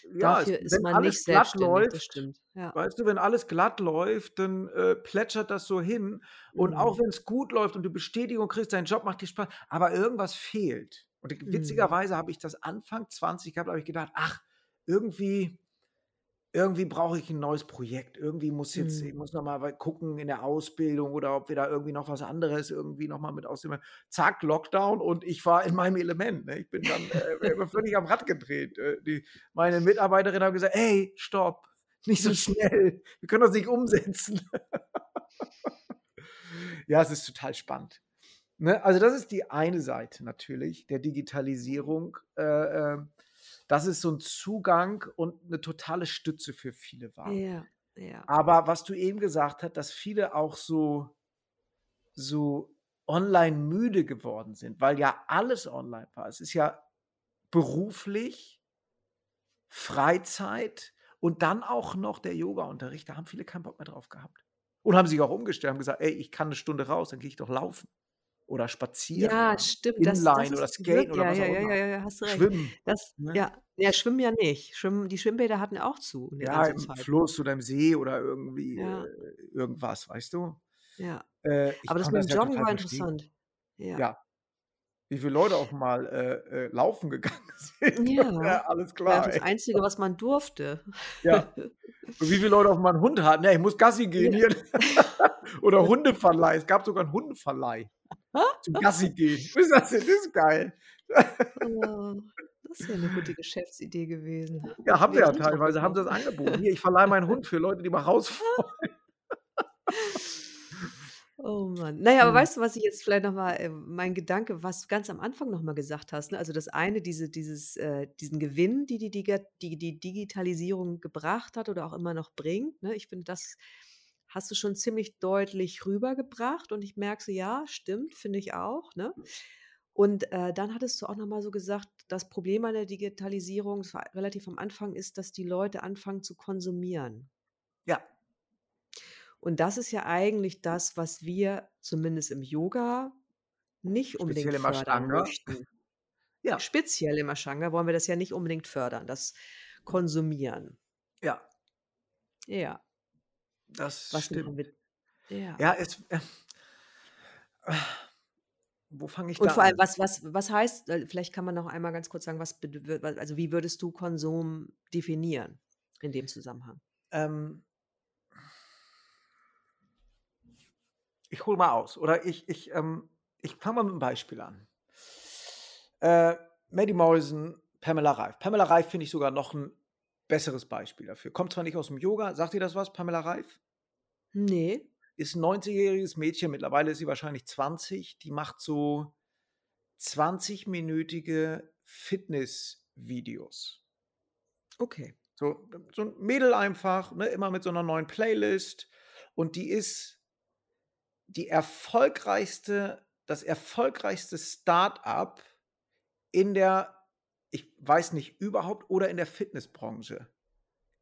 Ja, es Dafür ist wenn man alles nicht glatt selbstständig, das läuft stimmt, ja. weißt du, wenn alles glatt läuft, dann, äh, plätschert das so hin. Und auch Mhm. wenn's gut läuft und du Bestätigung kriegst, dein Job macht dir Spaß, aber irgendwas fehlt. Und Mhm. witzigerweise habe ich das Anfang 20 gehabt, habe ich gedacht: „Ach, irgendwie irgendwie brauche ich 'n neues Projekt. Irgendwie muss jetzt ich Mhm. muss noch mal wei gucken in der Ausbildung oder ob wir da irgendwie noch was anderes irgendwie noch mal mit ausnehmen.“ Zack, Lockdown und ich war in meinem Element, ne? Ich bin dann, äh, völlig am Rad gedreht. Äh, die meine Mitarbeiterinnen haben gesagt: „Ey, stopp, nicht so schnell. Wir können das nicht umsetzen.“ Ja, es ist total spannend, ne? Also, das ist die eine Seite natürlich der Digitalisierung, äh, ähm, dass es so 'n Zugang und 'ne totale Stütze für viele war. Ja, ja. Aber was du eben gesagt hast, dass viele auch so so online müde geworden sind, weil ja alles online war. Es ist ja beruflich Freizeit und dann auch noch der Yogaunterricht, da haben viele keinen Bock mehr drauf gehabt. Und haben sich auch umgestellt, haben gesagt: „Ey, ich kann 'ne Stunde raus, dann gehe ich doch laufen oder spazieren Ja, stimmt, das das Inline oder wirk oder ja, was ja, auch ja, immer. ja, ja, hast du recht. Schwimmen, Das ne? ja. Ja, Schwimmen ja nicht. Schwimmen die Schwimmbäder hatten auch zu 'ne Ja, im Zeit. Fluss oder im See oder irgendwie, Ja. äh, irgendwas, weißt du? Ja. Äh, Aber das mit das dem Joggen war interessant. Ja. Ja. Wie viele Leute auch mal, äh, äh, laufen gegangen sind. Ja. Alles klar, das ey. Einzige, was man durfte. Ja. Und wie viele Leute auch mal 'n Hund hatten: „Ja, ich muss Gassi gehen hier.“ Oder Hundeverleih. Es gab sogar 'n Hundeverleih zum Gassi gehen. Ist das? Das ist geil. Oh, das wäre 'ne gute Geschäftsidee gewesen. Ja, haben Mir ja teilweise haben sie das angeboten: „Hier, ich verleihe meinen Hund für Leute, die mal raus wollen.“ Oh Mann. Na ja, aber Mhm. weißt du, was ich jetzt vielleicht noch mal äh, mein Gedanke, was du ganz am Anfang noch mal gesagt hast, ne? Also, das eine, diese dieses äh, diesen Gewinn, die die die die Digitalisierung gebracht hat oder auch immer noch bringt, ne? Ich finde, das hast du schon ziemlich deutlich rübergebracht und ich merke so, ja, stimmt, finde ich auch, ne? Und, äh, dann hattest du auch noch mal so gesagt, das Problem an der Digitalisierung, relativ am Anfang, ist, dass die Leute anfangen zu konsumieren. Ja. Und das ist ja eigentlich das, was wir zumindest im Yoga nicht unbedingt Speziell im fördern möchten. Ja. Speziell im Ashtanga wollen wir das ja nicht unbedingt fördern, das Konsumieren. Ja. Ja. Das Was stimmt. ja. Ja, es äh wo fange ich Und da vor allem, an? was was was heißt vielleicht kann man noch einmal ganz kurz sagen, was also, wie würdest du Konsum definieren in dem Zusammenhang? Ähm ich hole mal aus oder ich ich, ähm ich fange mal mit 'nem Beispiel an. Äh, Maddie Morrison, Pamela Reif. Pamela Reif finde ich sogar noch 'n besseres Beispiel dafür. Kommt zwar nicht aus'm Yoga. Sagt dir das was, Pamela Reif? Ne. Ist 'n 90-jähriges Mädchen, mittlerweile ist sie wahrscheinlich 20. Die macht so 20-minütige Fitnessvideos. Okay. So so 'n Mädel einfach, ne, immer mit so 'ner neuen Playlist und die ist die erfolgreichste das erfolgreichste Start-up in der ich weiß nicht, überhaupt oder in der Fitnessbranche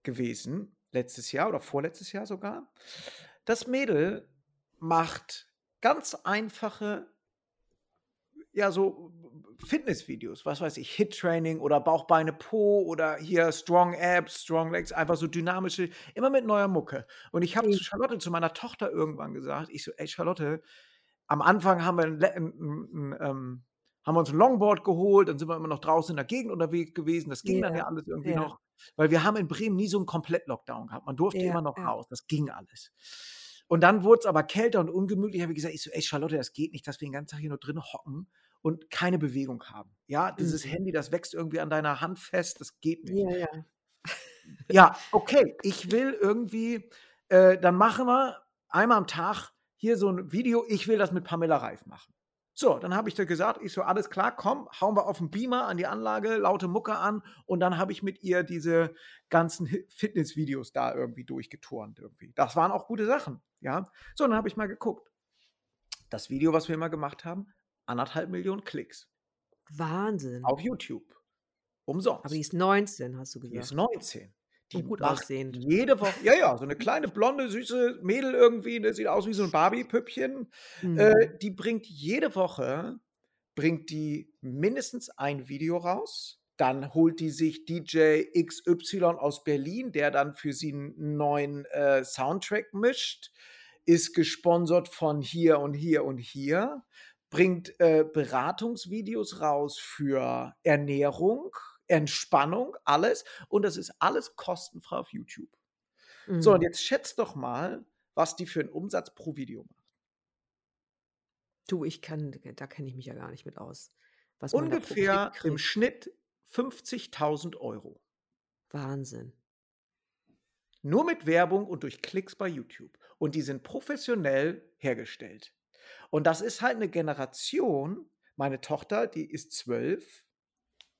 gewesen, letztes Jahr oder vorletztes Jahr sogar. Das Mädel macht ganz einfache ja, so Fitnessvideos, was weiß ich, HIIT-Training oder Bauch, Beine, Po oder hier Strong Abs, Strong Legs, einfach so dynamische immer mit neuer Mucke. Und ich habe zu Charlotte, zu meiner Tochter irgendwann gesagt ich so: „Ey, Charlotte“ am Anfang haben wir 'n le 'n 'n 'n ähm, haben wir uns 'n Longboard geholt, dann sind wir immer noch draußen in der Gegend unterwegs gewesen. Das ging dann Ja, alles irgendwie ja. noch, weil wir haben in Bremen nie so 'n Komplett-Lockdown gehabt. Man durfte Ja, immer noch raus. Das ging alles. Und dann wurde es aber kälter und ungemütlich. Habe ich gesagt, ich so, ey Charlotte, das geht nicht, dass wir den ganzen Tag hier nur drin hocken und keine Bewegung haben. Ja, dieses Mhm. Handy, das wächst irgendwie an deiner Hand fest, das geht nicht. Ja, ja. Ja, okay, ich will irgendwie, äh, dann machen wir einmal am Tag hier so ein Video, ich will das mit Pamela Reif machen. So, dann habe ich dir gesagt, ich so, alles klar, komm, hauen wir auf den Beamer an die Anlage, laute Mucke an und dann habe ich mit ihr diese ganzen Fitnessvideos da irgendwie durchgeturnt irgendwie. Das waren auch gute Sachen, ja. So, dann habe ich mal geguckt. Das Video, was wir immer gemacht haben, anderthalb Millionen Klicks Wahnsinn. auf YouTube. Umsonst. Aber die ist 19, hast du Die gesagt. ist 19. Die Und gut macht aussehend. Jede Woche. Ja, ja, so eine kleine, blonde, süße Mädel irgendwie, ne, sieht aus wie so ein Barbie-Püppchen. Mhm. Äh, die bringt jede Woche, bringt die mindestens ein Video raus. Dann holt die sich DJ XY aus Berlin, der dann für sie einen neuen äh, Soundtrack mischt. Ist gesponsert von hier und hier und hier. Bringt äh, Beratungsvideos raus für Ernährung, Entspannung, alles. Und das ist alles kostenfrei auf YouTube. So, und Mhm. jetzt schätzt doch mal, was die für einen Umsatz pro Video macht. Du, ich kann, da kenne ich mich ja gar nicht mit aus. Was Ungefähr im. Schnitt 50.000 Euro. Wahnsinn. Nur mit Werbung und durch Klicks bei YouTube. Und die sind professionell hergestellt. Und das ist halt eine Generation, meine Tochter, die ist zwölf.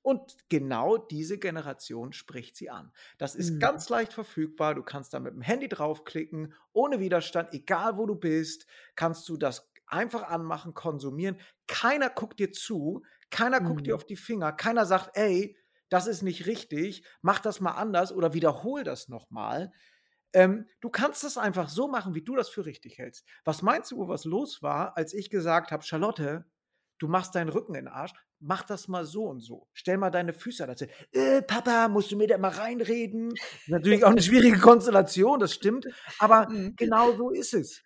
Und genau diese Generation spricht sie an. Das ist Mhm. ganz leicht verfügbar. Du kannst da mit dem Handy draufklicken, ohne Widerstand, egal wo du bist, kannst du das einfach anmachen, konsumieren. Keiner guckt dir zu, keiner guckt dir Mhm. auf die Finger, keiner sagt, ey, das ist nicht richtig, mach das mal anders oder wiederhol das nochmal. Ähm, du kannst das einfach so machen, wie du das für richtig hältst. Was meinst du, was los war, als ich gesagt habe, Charlotte, du machst deinen Rücken in den Arsch, mach das mal so und so. Stell mal deine Füße dazu. Äh, Papa, musst du mir da mal reinreden? Natürlich auch eine schwierige Konstellation, das stimmt. Aber Mhm. genau so ist es.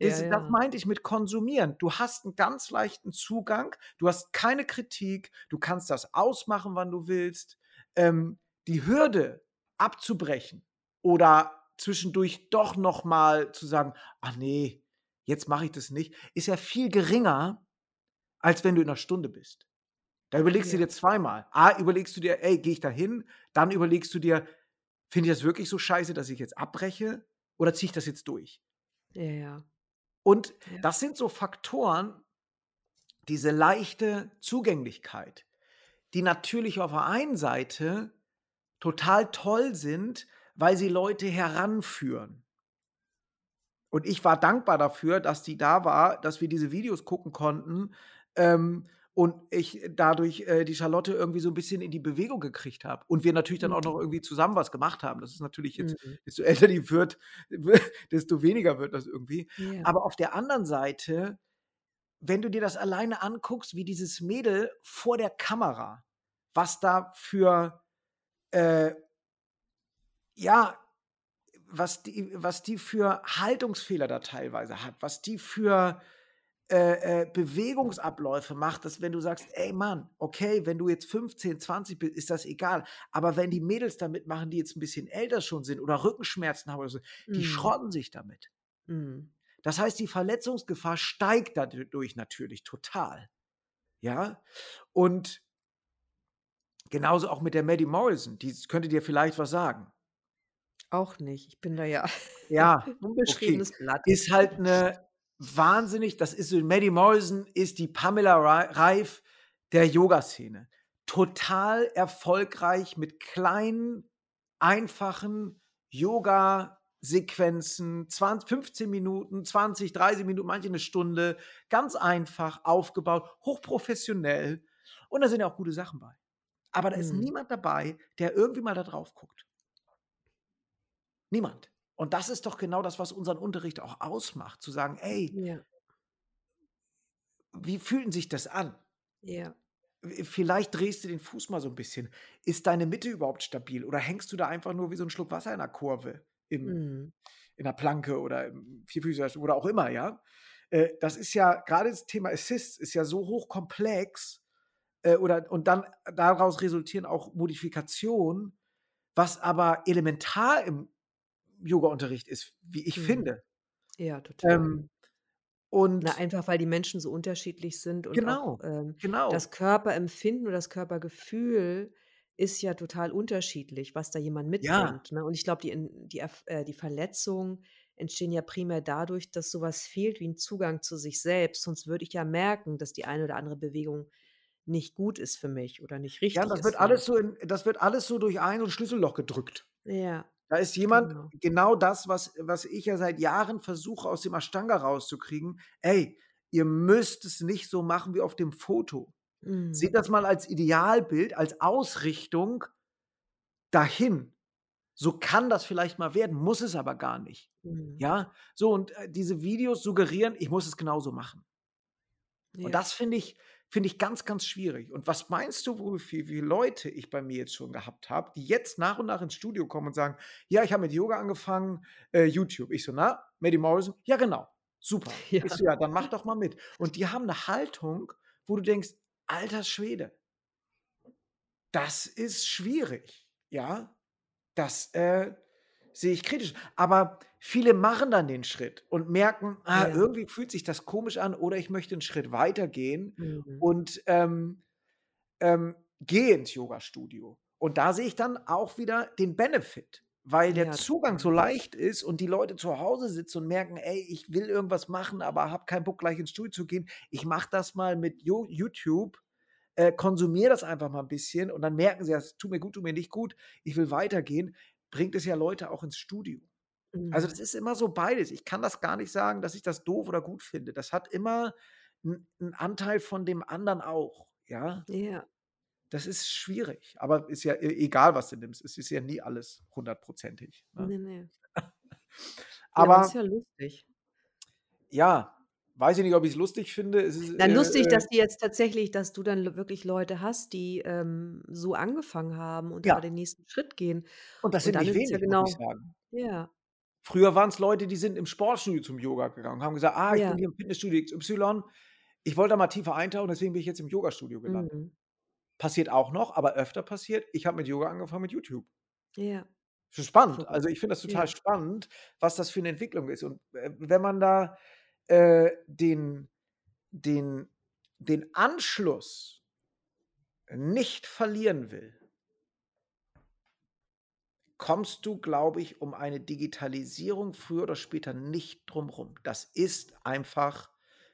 Ja, Das, das ja. meinte ich mit konsumieren. Du hast einen ganz leichten Zugang, du hast keine Kritik, du kannst das ausmachen, wann du willst. Ähm, die Hürde abzubrechen oder zwischendurch doch noch mal zu sagen, ach nee, jetzt mache ich das nicht, ist ja viel geringer, als wenn du in einer Stunde bist. Da überlegst du Ja. dir zweimal. A, überlegst du dir, ey, gehe ich da hin? Dann überlegst du dir, finde ich das wirklich so scheiße, dass ich jetzt abbreche? Oder ziehe ich das jetzt durch? Ja, ja. Und Ja. das sind so Faktoren, diese leichte Zugänglichkeit, die natürlich auf der einen Seite total toll sind, weil sie Leute heranführen. Und ich war dankbar dafür, dass die da war, dass wir diese Videos gucken konnten ähm, und ich dadurch äh, die Charlotte irgendwie so ein bisschen in die Bewegung gekriegt habe. Und wir natürlich dann auch Mhm. noch irgendwie zusammen was gemacht haben. Das ist natürlich jetzt, Mhm. desto älter die wird, desto weniger wird das irgendwie. Ja. Aber auf der anderen Seite, wenn du dir das alleine anguckst, wie dieses Mädel vor der Kamera, was da für, äh, ja, was die, was die für Haltungsfehler da teilweise hat, was die für äh, äh, Bewegungsabläufe macht, dass wenn du sagst, ey Mann, okay, wenn du jetzt 15, 20 bist, ist das egal. Aber wenn die Mädels da mitmachen, die jetzt ein bisschen älter schon sind oder Rückenschmerzen haben oder so, die Mhm. schrotten sich damit. Mhm. Das heißt, die Verletzungsgefahr steigt dadurch natürlich total. Ja. Und genauso auch mit der Maddie Morrison, die könnte dir vielleicht was sagen. Auch nicht. Ich bin da ja Ja, okay. unbeschriebenes Blatt. Ist halt eine wahnsinnig, das ist so, Maddie Morrison ist die Pamela Reif der Yoga-Szene. Total erfolgreich mit kleinen, einfachen Yoga-Sequenzen, 20, 15 Minuten, 20, 30 Minuten, manche eine Stunde, ganz einfach aufgebaut, hochprofessionell. Und da sind ja auch gute Sachen bei. Aber da ist Mhm. niemand dabei, der irgendwie mal da drauf guckt. Niemand. Und das ist doch genau das, was unseren Unterricht auch ausmacht, zu sagen, ey, Ja. wie fühlt sich das an? Ja. W- Vielleicht drehst du den Fuß mal so ein bisschen. Ist deine Mitte überhaupt stabil? Oder hängst du da einfach nur wie so ein Schluck Wasser in der Kurve, im, Mhm. in der Planke oder im Vierfüßer oder auch immer, ja? Äh, Das ist ja, gerade das Thema Assists ist ja so hochkomplex äh, oder, und dann daraus resultieren auch Modifikationen, was aber elementar im Yoga-Unterricht ist, wie ich Mhm. finde. Ja, total. Ähm, Na, und einfach weil die Menschen so unterschiedlich sind und auch, genau, ähm, das genau. Körperempfinden oder das Körpergefühl ist ja total unterschiedlich, was da jemand Ja, mitbringt, ne? Und ich glaube, die die äh, die Verletzungen entstehen ja primär dadurch, dass so was fehlt wie 'n Zugang zu sich selbst, sonst würde ich ja merken, dass die eine oder andere Bewegung nicht gut ist für mich oder nicht ja, richtig das ist wird mich. alles so in das wird alles so durch ein 'n Schlüsselloch gedrückt. Ja, Da ist jemand genau. genau das, was was ich ja seit Jahren versuche, aus dem Ashtanga rauszukriegen: „Ey, ihr müsst es nicht so machen wie auf dem Foto. Mhm. Seht das mal als Idealbild, als Ausrichtung dahin. So kann das vielleicht mal werden, muss es aber gar nicht.“ Mhm. Ja, so und, äh, diese Videos suggerieren, ich muss es genauso machen. Und Ja. das finde ich finde ich ganz, ganz schwierig. Und was meinst du, wie viele Leute ich bei mir jetzt schon gehabt habe, die jetzt nach und nach ins Studio kommen und sagen: „Ja, ich habe mit Yoga angefangen, äh, YouTube.“ Ich so: „Na, Maddie Morrison?“ „Ja, genau. Super.“ Ja. Ich so: „Ja, dann mach doch mal mit.“ Und die haben 'ne Haltung, wo du denkst: „Alter Schwede, das ist schwierig.“ Ja? Das, äh, sehe ich kritisch. Aber viele machen dann den Schritt und merken: „Ah, Ja. irgendwie fühlt sich das komisch an“ oder ich möchte 'n Schritt weitergehen Mhm. und, ähm, ähm, gehe ins Yogastudio. Und da sehe ich dann auch wieder den Benefit, weil der Ja, Zugang so leicht ist und die Leute zu Hause sitzen und merken: „Ey, ich will irgendwas machen, aber habe keinen Bock, gleich ins Studio zu gehen. Ich mache das mal mit YouTube, äh, konsumiere das einfach mal 'n bisschen“ und dann merken sie: „Das tut mir gut, tut mir nicht gut, ich will weitergehen“, bringt es ja Leute auch ins Studio. Also, das Mhm. ist immer so beides. Ich kann das gar nicht sagen, dass ich das doof oder gut finde. Das hat immer 'n 'n Anteil von dem anderen auch, ja? Ja. Das ist schwierig, aber ist ja e egal, was du nimmst. Es ist ja nie alles hundertprozentig, ne? Ne, ne. Ja, aber ist Aber ja lustig. ja, weiß ich nicht, ob ich's lustig finde. Es ist, Na, äh, lustig, äh dass die jetzt tatsächlich dass du dann wirklich Leute hast, die, ähm, so angefangen haben und ja, den nächsten Schritt gehen. und das Und sind dann nicht es ja wenig, muss ich genau sagen. ja, Früher waren's Leute, die sind im Sportstudio zum Yoga gegangen, haben gesagt: „Ah, ich bin ja, hier im Fitnessstudio XY. Ich wollte da mal tiefer eintauchen, deswegen bin ich jetzt im Yogastudio gelandet.“ mhm, Passiert auch noch, aber öfter passiert, ich habe mit Yoga angefangen mit YouTube. ja, Ist spannend. Also, ich finde das total Ja, spannend, was das für 'ne Entwicklung ist. Und, äh, wenn man da, äh, den den den Anschluss nicht verlieren will, kommst du, glaube ich, um eine Digitalisierung früher oder später nicht drum rum. Das ist einfach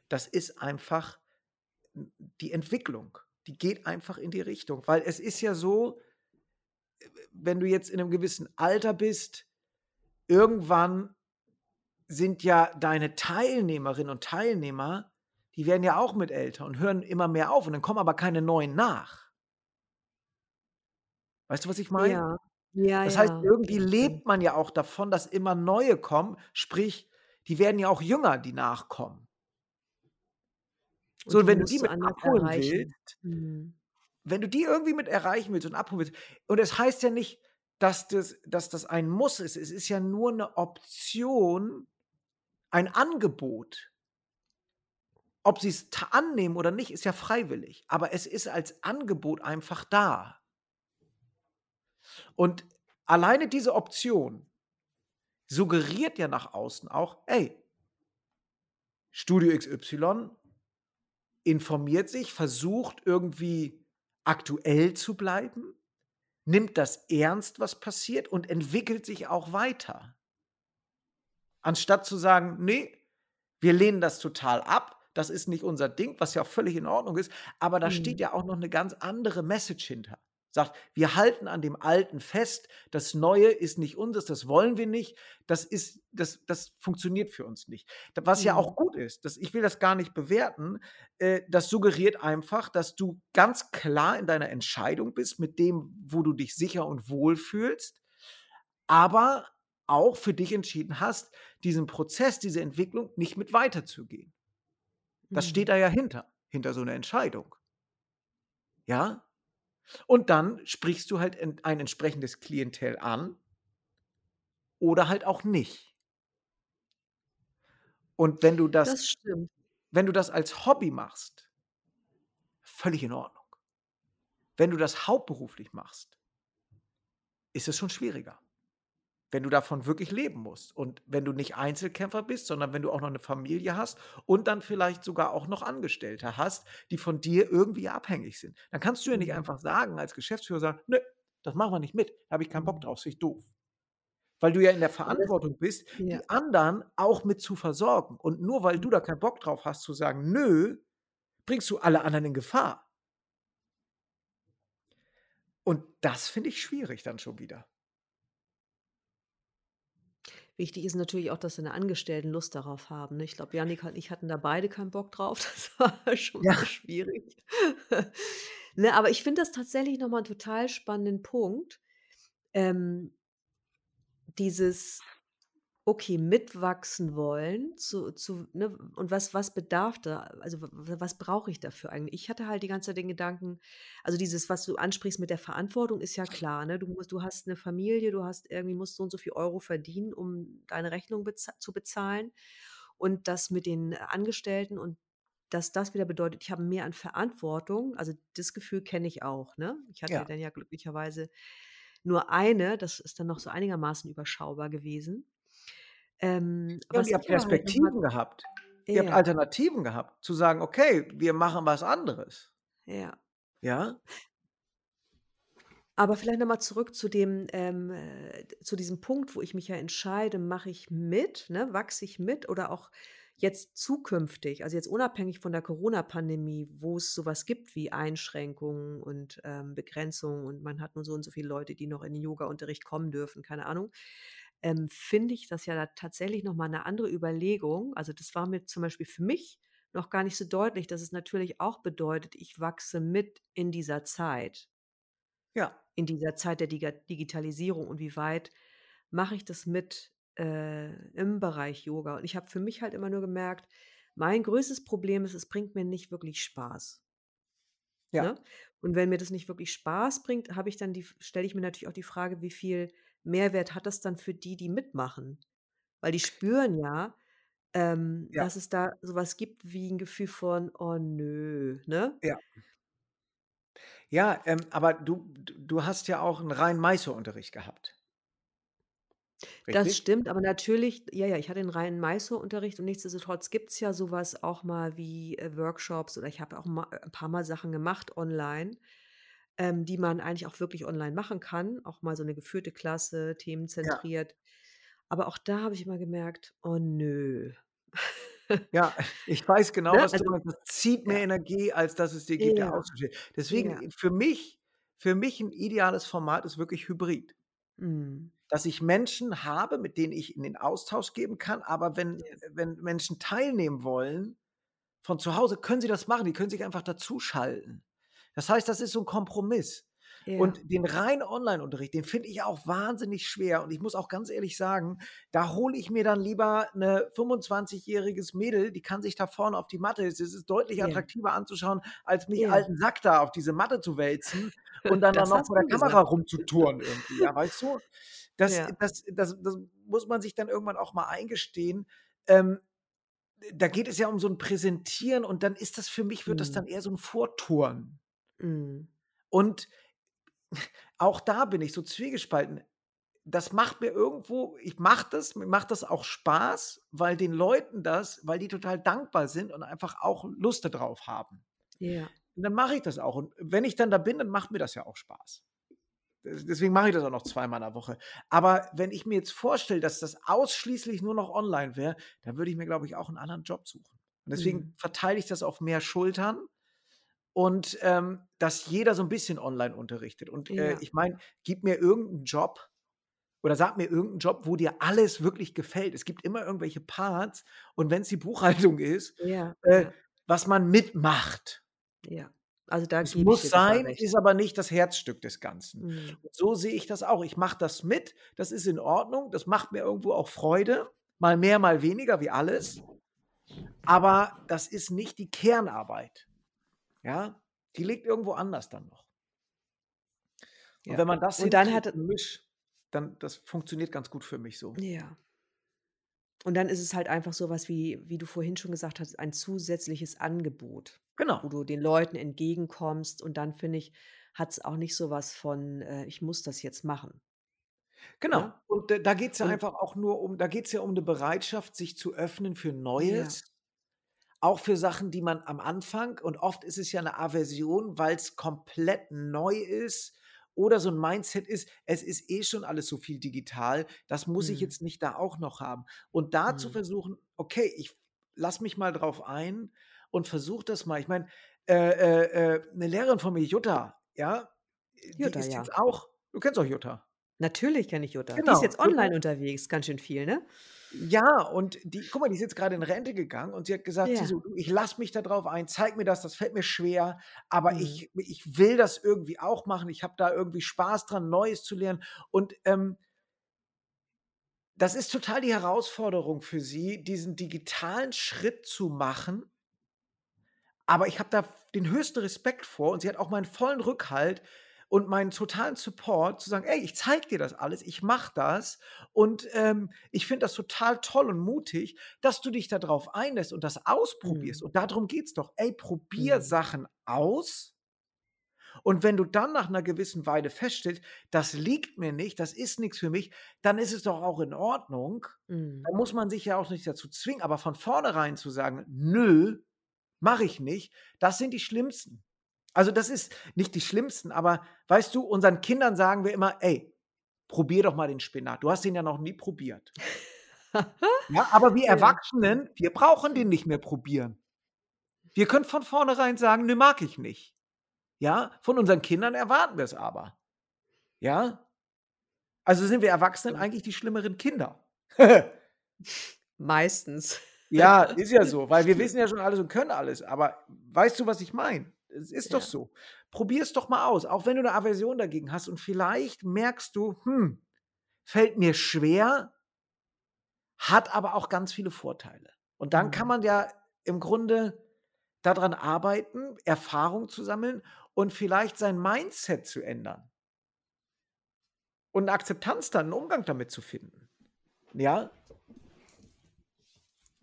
das ist einfach die Entwicklung. Die geht einfach in die Richtung, weil es ist ja so, wenn du jetzt in 'nem gewissen Alter bist, irgendwann sind ja deine Teilnehmerinnen und Teilnehmer die werden ja auch mit älter und hören immer mehr auf und dann kommen aber keine neuen nach. Weißt du, was ich meine? ja, ja, Das heißt, ja, das irgendwie lebt man ja auch davon, dass immer neue kommen, sprich, die werden ja auch jünger, die nachkommen. So, Und und die wenn du die mit abholen erreichen. willst Mhm. wenn du die irgendwie mit erreichen willst und abholen willst und es heißt ja nicht, dass das dass das ein Muss ist. Es ist ja nur 'ne Option, ein Angebot. Ob sie's ta annehmen oder nicht, ist ja freiwillig, aber es ist als Angebot einfach da. Und alleine diese Option suggeriert ja nach außen auch: „Ey, Studio XY informiert sich, versucht irgendwie aktuell zu bleiben, nimmt das ernst, was passiert und entwickelt sich auch weiter.“ Anstatt zu sagen: „Ne, wir lehnen das total ab. Das ist nicht unser Ding“, was ja auch völlig in Ordnung ist, aber da steht Mhm. ja auch noch 'ne ganz andere Message hinter. Sagt: „Wir halten an dem Alten fest. Das Neue ist nicht unseres, das wollen wir nicht. Das ist das das funktioniert für uns nicht.“ D was ja Mhm. auch gut ist. Das ich will das gar nicht bewerten. Äh, das suggeriert einfach, dass du ganz klar in deiner Entscheidung bist mit dem, wo du dich sicher und wohl fühlst, aber auch für dich entschieden hast, diesen Prozess, diese Entwicklung nicht mit weiterzugehen. Das steht Mhm. da ja hinter hinter so 'ner Entscheidung, ja? Und dann sprichst du halt ein entsprechendes Klientel an oder halt auch nicht. Und wenn du das Das wenn du das als Hobby machst, völlig in Ordnung. Wenn du das hauptberuflich machst, ist es schon schwieriger. Wenn du davon wirklich leben musst und wenn du nicht Einzelkämpfer bist, sondern wenn du auch noch 'ne Familie hast und dann vielleicht sogar auch noch Angestellte hast, die von dir irgendwie abhängig sind. Dann kannst du ja nicht Mhm. einfach sagen als Geschäftsführer sagen: „Ne, das machen wir nicht mit. Da habe ich keinen Bock Mhm. drauf, ich doof.“ Weil du ja in der Verantwortung bist, ja. die anderen auch mit zu versorgen. Und nur weil du da keinen Bock drauf hast zu sagen: „Nö“, bringst du alle anderen in Gefahr. Und das finde ich schwierig dann schon wieder. Wichtig ist natürlich auch, dass deine Angestellten Lust darauf haben, ne? Ich glaube, Jannika und ich hatten da beide keinen Bock drauf. Das war schon mal Ja. schwierig. Ne, aber ich finde das tatsächlich noch mal 'n total spannenden Punkt. Ähm dieses, okay, mitwachsen wollen zu zu ne, und was was bedarf da also, was brauche ich dafür eigentlich? Ich hatte halt die ganze Zeit den Gedanken also, dieses, was du ansprichst mit der Verantwortung, ist ja klar, ne? Du musst du hast 'ne Familie, du hast irgendwie musst so und so viel Euro verdienen, um deine Rechnung bez zu bezahlen. Und das mit den Angestellten und dass das wieder bedeutet, ich habe mehr an Verantwortung, also, das Gefühl kenne ich auch, ne? Ich hatte Ja. dann ja glücklicherweise nur eine, das ist dann noch so einigermaßen überschaubar gewesen. Ähm, Ja, was ihr habt aber halt Perspektiven gehabt. Ihr habt. Alternativen gehabt, zu sagen: „Okay, wir machen was anderes.“ Ja. Ja? Aber vielleicht noch mal zurück zu dem ähm, äh, zu diesem Punkt, wo ich mich ja entscheide, mache ich mit, ne? Wachse ich mit oder auch jetzt zukünftig, also, jetzt unabhängig von der Corona-Pandemie, wo es so was gibt wie Einschränkungen und, ähm, Begrenzungen und man hat nur so und so viele Leute, die noch in den Yogaunterricht kommen dürfen, keine Ahnung. Ähm, finde ich das ja da tatsächlich noch mal 'ne andere Überlegung. Also, das war mir zum Beispiel für mich noch gar nicht so deutlich, dass es natürlich auch bedeutet, ich wachse mit in dieser Zeit. Ja. In dieser Zeit der Diga Digitalisierung und wie weit mache ich das mit, äh, im Bereich Yoga? Und ich habe für mich halt immer nur gemerkt, mein größtes Problem ist, es bringt mir nicht wirklich Spaß. Ja. Ne? Und wenn mir das nicht wirklich Spaß bringt, habe ich dann die stelle ich mir natürlich auch die Frage, wie viel Mehrwert hat das dann für die, die mitmachen? Weil die spüren ja, ähm, Ja. dass es da so was gibt wie 'n Gefühl von: „Oh nö“, ne? Ja. Ja, ähm, aber du du hast ja auch 'n reinen Meisterunterricht gehabt. Das Richtig? stimmt, aber natürlich ja, ja, ich hatte 'n reinen Meisterunterricht und nichtsdestotrotz gibt's ja so was auch mal wie, äh, Workshops oder ich habe auch ma äh, 'n paarmal Sachen gemacht online, ähm, die man eigentlich auch wirklich online machen kann, auch mal so 'ne geführte Klasse, Ja. themenzentriert. Aber auch da habe ich immer gemerkt: „Oh nö.“ Ja, ich weiß genau, Ne? was du Also meinst. Das zieht mehr ja. Energie, als dass es dir gibt, da Ja. auszustehen. Deswegen, Ja. für mich für mich 'n ideales Format ist wirklich Hybrid. Mhm. Dass ich Menschen habe, mit denen ich in den Austausch geben kann, aber wenn Ja. wenn Menschen teilnehmen wollen von zu Hause, können sie das machen. Die können sich einfach dazuschalten. Das heißt, das ist so 'n Kompromiss. Ja. Und den reinen Onlineunterricht, den finde ich auch wahnsinnig schwer. Und ich muss auch ganz ehrlich sagen, da hole ich mir dann lieber 'ne fünfundzwanzigjähriges Mädel, die kann sich da vorne auf die Matte es ist deutlich Ja. attraktiver anzuschauen, als mich Ja. alten Sack da auf diese Matte zu wälzen und dann da Das noch vor der Kamera gesagt. rumzuturnen irgendwie, ja, weißt du? Das das das das muss man sich dann irgendwann auch mal eingestehen. Ähm, äh, da geht es ja um so 'n Präsentieren und dann ist das für mich wird das Mhm. dann eher so 'n Vorturnen. Mhm. Und auch da bin ich so zwiegespalten. Das macht mir irgendwo ich mache das mir macht das auch Spaß, weil den Leuten das weil die total dankbar sind und einfach auch Lust da drauf haben. Ja. Und dann mache ich das auch. Und wenn ich dann da bin, dann macht mir das ja auch Spaß. Des deswegen mache ich das auch noch zweimal in der Woche. Aber wenn ich mir jetzt vorstelle, dass das ausschließlich nur noch online wäre, dann würde ich mir, glaube ich, auch 'n anderen Job suchen. Und deswegen Mhm. verteile ich das auf mehr Schultern und, ähm, dass jeder so 'n bisschen online unterrichtet. Und, äh, Ja. ich meine, gib mir irgend 'n Job oder sag mir irgend 'n Job, wo dir alles wirklich gefällt. Es gibt immer irgendwelche Parts und wenn's die Buchhaltung ist, Ja, äh, was man mitmacht. Ja, also, da Es muss sein, ist aber nicht das Herzstück des Ganzen. Mhm. Und so sehe ich das auch. Ich mache das mit, das ist in Ordnung, das macht mir irgendwo auch Freude, mal mehr, mal weniger, wie alles. Aber das ist nicht die Kernarbeit. Ja? Die liegt irgendwo anders dann noch. Und Ja. wenn man das Und dann 'n Misch, dann das funktioniert ganz gut für mich so. Ja. Und dann ist es halt einfach so was wie wie du vorhin schon gesagt hast, ein zusätzliches Angebot, wo Genau. du den Leuten entgegenkommst und dann finde ich, hat's auch nicht so was von, äh: „Ich muss das jetzt machen.“ Genau. Ne? Und da da geht's ja Und einfach auch nur um da geht's ja um 'ne Bereitschaft, sich zu öffnen für Ja. Neues, auch für Sachen, die man am Anfang und oft ist es ja 'ne Aversion, weil's komplett neu ist oder so 'n Mindset ist: „Es ist eh schon alles so viel digital, das muss ich Mhm. jetzt nicht da auch noch haben.“ Und da zu Mhm. versuchen: „Okay, ich lasse mich mal drauf ein und versuche das mal.“ Ich meine, äh, äh, äh, 'ne Lehrerin von mir, Jutta, ja, äh, die Jutta, ist ja. jetzt auch du kennst doch Jutta? Natürlich kenne ich Jutta. Die ist Genau, jetzt Jutta online unterwegs, ganz schön viel, ne? Ja, und die guck mal, die ist jetzt grade in Rente gegangen und sie hat gesagt, sie Ja. so: „Du, ich lasse mich da drauf ein, zeig mir das, das fällt mir schwer, aber Mhm. ich ich will das irgendwie auch machen. Ich habe da irgendwie Spaß dran, Neues zu lernen.“ Und, ähm das ist total die Herausforderung für sie, diesen digitalen Schritt zu machen. Aber ich habe da den höchsten Respekt vor und sie hat auch meinen vollen Rückhalt und meinen totalen Support zu sagen: „Ey, ich zeige dir das alles, ich mache das und, ähm, ich finde das total toll und mutig, dass du dich da drauf einlässt und das ausprobierst.“ Mhm. Und da drum geht's doch. Ey, probier Mhm. Sachen aus und wenn du dann nach 'ner gewissen Weile feststellst: „Das liegt mir nicht, das ist nix für mich“, dann ist es doch auch in Ordnung. Mhm. Da muss man sich ja auch nicht dazu zwingen, aber von vornherein zu sagen: „Nö, mache ich nicht“, das sind die Schlimmsten. Also, das ist nicht die Schlimmsten, aber weißt du, unseren Kindern sagen wir immer: „Ey, probier doch mal den Spinat. Du hast den ja noch nie probiert.“ Ja, aber wir. Erwachsenen, wir brauchen den nicht mehr probieren. Wir können von vornherein sagen: „Ne, mag ich nicht.“ Ja, von unseren Kindern erwarten wir's aber. Ja? Also, sind wir Erwachsenen eigentlich die schlimmeren Kinder. Meistens. Ja, ist ja so, weil wir wissen ja schon alles und können alles, aber weißt du, was ich meine? Es ist doch Ja. so. Probier's doch mal aus, auch wenn du 'ne Aversion dagegen hast und vielleicht merkst du: „Hm, fällt mir schwer“ hat aber auch ganz viele Vorteile. Und dann kann Mhm. man ja im Grunde da dran arbeiten, Erfahrung zu sammeln und vielleicht sein Mindset zu ändern. Und 'ne Akzeptanz dann, 'n Umgang damit zu finden. Ja?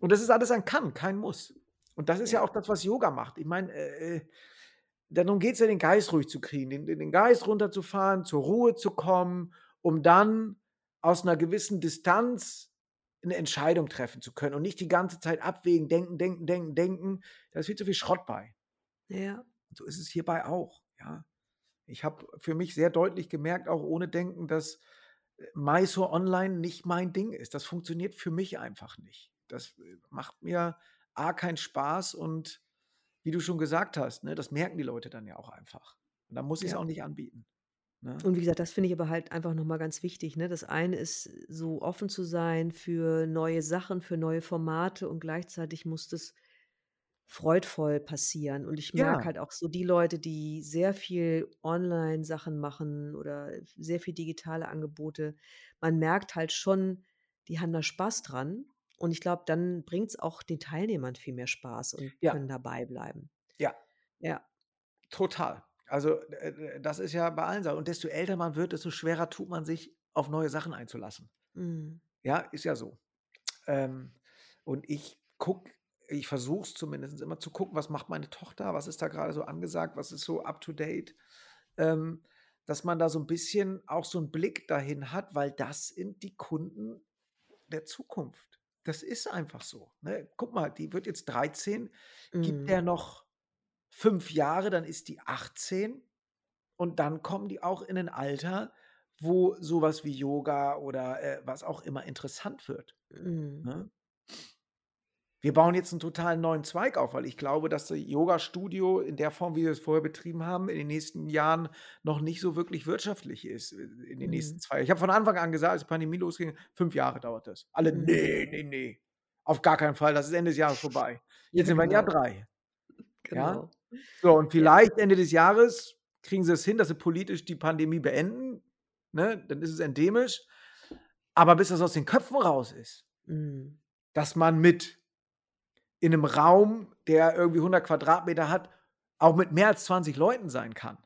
Und das ist alles ein Kann, kein Muss. Und das ist ja Ja. auch das, was Yoga macht. Ich meine, äh, äh, darum geht's ja, den Geist ruhig zu kriegen, den den Geist runterzufahren, zur Ruhe zu kommen, um dann aus 'ner gewissen Distanz 'ne Entscheidung treffen zu können und nicht die ganze Zeit abwägen, denken, denken, denken, denken. Da ist viel zu viel Schrott bei. Ja. So ist es hierbei auch, ja. Ich habe für mich sehr deutlich gemerkt, auch ohne Denken, dass, äh, Mysore online nicht mein Ding ist. Das funktioniert für mich einfach nicht. Das, äh, macht mir A keinen Spaß und wie du schon gesagt hast, ne, das merken die Leute dann ja auch einfach. Und dann muss ich's Ja. auch nicht anbieten, ne? Und wie gesagt, das finde ich aber halt einfach noch mal ganz wichtig, ne? Das eine ist, so offen zu sein für neue Sachen, für neue Formate und gleichzeitig muss das freudvoll passieren. Und ich merke Ja. halt auch so die Leute, die sehr viel Online-Sachen machen oder sehr viel digitale Angebote, man merkt halt schon, die haben da Spaß dran. Und ich glaube, dann bringt's auch den Teilnehmern viel mehr Spaß und Ja. können dabei bleiben. Ja. Ja. Total. Also, äh, das ist ja bei allen Sachen und desto älter man wird, desto schwerer tut man sich, auf neue Sachen einzulassen. Mhm. Ja, ist ja so. Ähm, und ich gucke ich versuche es zumindest immer zu gucken, was macht meine Tochter, was ist da grade so angesagt, was ist so up to date, ähm, dass man da so 'n bisschen auch so 'n Blick dahin hat, weil das sind die Kunden der Zukunft. Das ist einfach so, ne? Guck mal, die wird jetzt 13, gib Mhm. der noch 5 Jahre, dann ist die 18 und dann kommen die auch in 'nen Alter, wo so was wie Yoga oder, äh, was auch immer interessant wird, Mhm. ne? Wir bauen jetzt 'n total neuen Zweig auf, weil ich glaube, dass so Yogastudio in der Form, wie wir es vorher betrieben haben, in den nächsten Jahren noch nicht so wirklich wirtschaftlich ist, äh, in den nächsten Mhm. 2 ich habe von Anfang an gesagt, als die Pandemie losging: „5 Jahre dauert das.“ Alle: Mhm. „Ne, ne, ne, auf gar keinen Fall, das ist Ende des Jahres vorbei.“ Ja, Jetzt sind wir in Jahr genau. 3. Ja? Genau. So, und vielleicht Ende des Jahres kriegen sie es hin, dass sie politisch die Pandemie beenden, ne? Dann ist es endemisch. Aber bis das aus den Köpfen raus ist Mhm. dass man mit in 'nem Raum, der irgendwie 100 Quadratmeter hat, auch mit mehr als 20 Leuten sein kann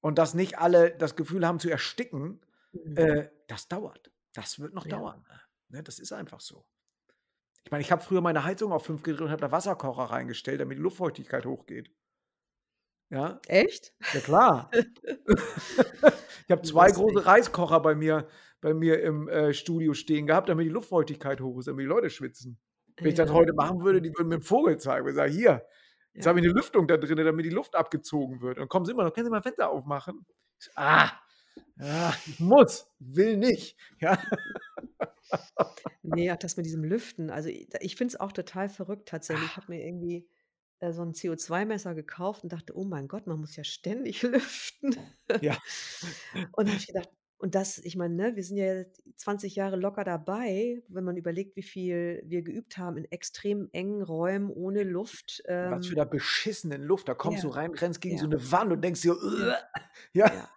und dass nicht alle das Gefühl haben zu ersticken, Mhm. äh, das dauert. Das wird noch Ja. dauern, ne? Das ist einfach so. Ich meine, ich habe früher meine Heizung auf 5 gedreht und habe da Wasserkocher reingestellt, damit die Luftfeuchtigkeit hochgeht. Ja, Echt? ja klar. Ich habe 2 Lustig. große Reiskocher bei mir bei mir im, äh, Studio stehen gehabt, damit die Luftfeuchtigkeit hoch ist, damit die Leute schwitzen. Wenn ich das heute machen würde, die würden mir 'n Vogel zeigen und sagen: „Hier, jetzt Ja. habe ich 'ne Lüftung da drinnen, damit die Luft abgezogen wird.“ Und dann kommen sie immer noch: „Können Sie mal Fenster aufmachen?“ Ich so: „Ah, ja, ich muss, will nicht.“ Ja. Ne, ach, das mit diesem Lüften, also, ich finde es auch total verrückt tatsächlich. Ich habe mir irgendwie, äh, so 'n CO2-Messer gekauft und dachte: „Oh mein Gott, man muss ja ständig lüften.“ Ja. Und da habe ich gedacht und das ich meine, ne, wir sind ja jetzt 20 Jahre locker dabei, wenn man überlegt, wie viel wir geübt haben in extrem engen Räumen ohne Luft, Was für ähm 'ner beschissenen Luft. Da kommst du Ja, rein, rennst gegen so ja. 'ne Wand und denkst dir: Ja. Ja.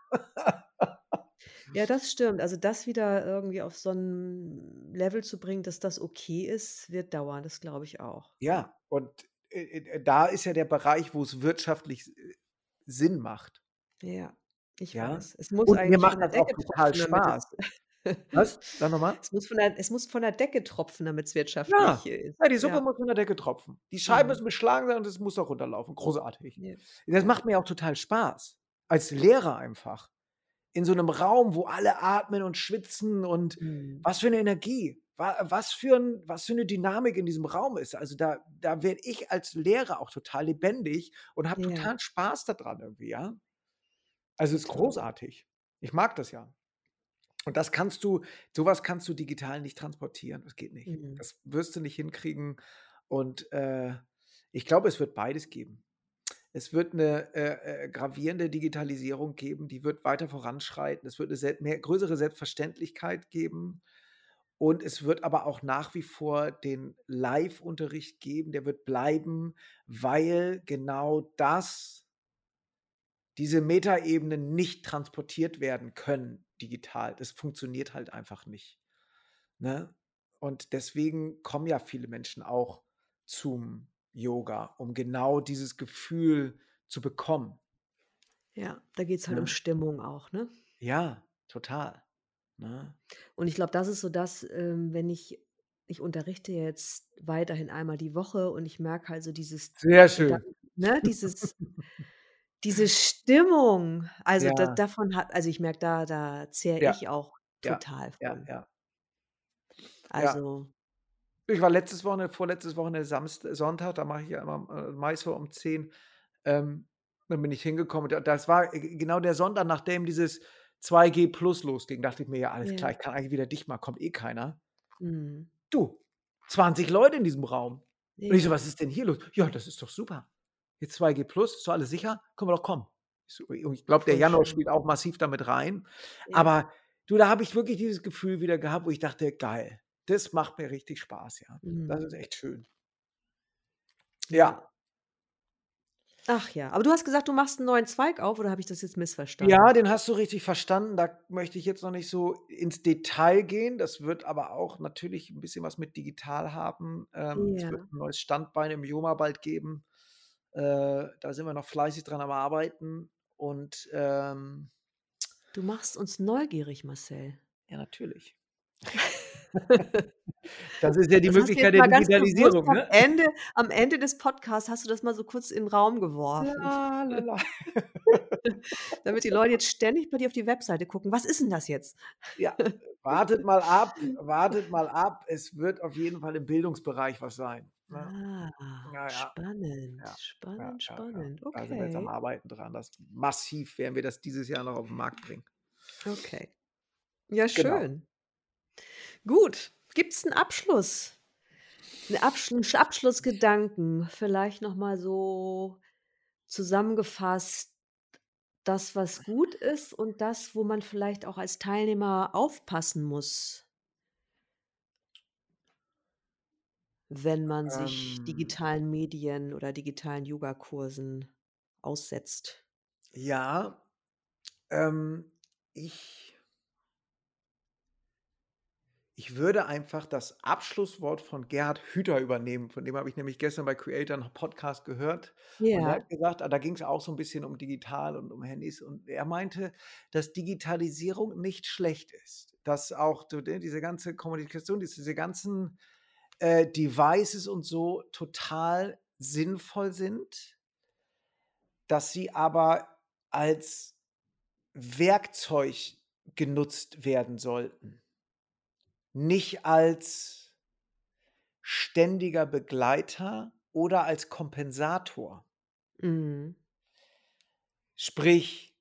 Ja. Das stimmt. Also, das wieder irgendwie auf so 'n Level zu bringen, dass das okay ist, wird dauern. Das glaube ich auch, ja. Und, äh, äh, da ist ja der Bereich, wo's wirtschaftlich s äh, Sinn macht. Ja, ich Ja? weiß. Es muss Und mir eigentlich macht von der das auch Decke total tropfen, damit es Spaß. Was? Sag noch mal. es muss von der es muss von der Decke tropfen, damit's wirtschaftlich Ja, ist. ja, die Suppe Ja. muss von der Decke tropfen. Die Scheiben Mhm. müssen beschlagen sein und es muss da runterlaufen. Großartig. Ja. Das macht mir auch total Spaß. Als Lehrer einfach. In so 'nem Raum, wo alle atmen und schwitzen und Mhm. was für 'ne Energie. Wa was für 'n was für 'ne Dynamik in diesem Raum ist. Also, da da werde ich als Lehrer auch total lebendig und habe Ja. totalen Spaß da dran irgendwie, ja? Also, ist Total. großartig. Ich mag das ja. Und das kannst du so was kannst du digital nicht transportieren. Das geht nicht. Mhm. Das wirst du nicht hinkriegen und, äh, ich glaube, es wird beides geben. Es wird 'ne, äh, äh, gravierende Digitalisierung geben, die wird weiter voranschreiten. Es wird 'ne sel mehr größere Selbstverständlichkeit geben und es wird aber auch nach wie vor den Live-Unterricht geben, der wird bleiben, weil genau das diese Metaebenen nicht transportiert werden können digital. Das funktioniert halt einfach nicht, ne? Und deswegen kommen ja viele Menschen auch zum Yoga, um genau dieses Gefühl zu bekommen. Ja, da geht's halt um Ne? Stimmung auch, ne? Ja, total, ne? Und ich glaube, das ist so das, ähm, wenn ich ich unterrichte jetzt weiterhin einmal die Woche und ich merke halt so dieses Sehr schön. ne, dieses diese Stimmung, also, da Ja. davon hat also, ich merke, da da zehre Ja. ich auch total Ja, von. ja. Ja. Also Ich war letztes Wochenende vorletztes Wochenende Samst Sonntag, da mache ich ja immer, äh, meist so um 10, ähm, dann bin ich hingekommen. Da das war g genau der Sonntag, nachdem dieses 2G Plus losging, dachte ich mir: „Ja, alles klar, ich kann eigentlich wieder dicht machen, kommt eh keiner.“ Mhm. Du, 20 Leute in diesem Raum. Und ich so. „Was ist denn hier los?“ „Ja, das ist doch super. Jetzt 2G Plus, ist doch alles sicher, können wir doch kommen.“ Ich glaube, der Januar spielt auch massiv da mit rein. Ja. Aber du, da habe ich wirklich dieses Gefühl wieder gehabt, wo ich dachte: „Geil, das macht mir richtig Spaß, ja. Das ist Mhm. echt schön.“ Ja. Ja. Ach ja, aber du hast gesagt, du machst 'n neuen Zweig auf oder habe ich das jetzt Ja, missverstanden? den hast du richtig verstanden. Da möchte ich jetzt noch nicht so ins Detail gehen. Das wird aber auch natürlich 'n bisschen was mit digital haben. Ähm, es wird Ja. 'n neues Standbein im YOMA bald geben. Äh, da sind wir noch fleißig dran am Arbeiten und, ähm Du machst uns neugierig, Marcel. Ja, natürlich. Das ist ja die Das Möglichkeit der Digitalisierung, am ne? Ende am Ende des Podcasts hast du das mal so kurz in 'n Raum geworfen. La, la, la. Damit die Leute jetzt ständig bei dir auf die Webseite gucken. Was ist 'n das jetzt? Ja, wartet mal ab, wartet mal ab. Es wird auf jeden Fall im Bildungsbereich was sein, ne? Ah, Ja, ja. spannend, Ja, spannend, spannend. Da sind wir jetzt am Okay. Arbeiten dran. Das massiv werden wir das dieses Jahr noch auf 'n Markt bringen. Okay. Ja, Genau. schön. Gut, gibt's 'n Abschluss? 'Ne Absch 'n Abschlussgedanken, vielleicht noch mal so zusammengefasst, das, was gut ist und das, wo man vielleicht auch als Teilnehmer aufpassen muss wenn man sich Ähm digitalen Medien oder digitalen Yogakursen aussetzt? Ja, ähm, ich ich würde einfach das Abschlusswort von Gerhard Hüther übernehmen. Von dem habe ich nämlich gestern bei Creator 'n Podcast gehört. Und Ja. hat gesagt ah, da ging's auch so 'n bisschen um digital und um Handys. Und er meinte, dass Digitalisierung nicht schlecht ist. Dass auch de diese ganze Kommunikation, diese ganzen, äh, Devices und so total sinnvoll sind dass sie aber als Werkzeug genutzt werden sollten, nicht als ständiger Begleiter oder als Kompensator. Mhm. Sprich,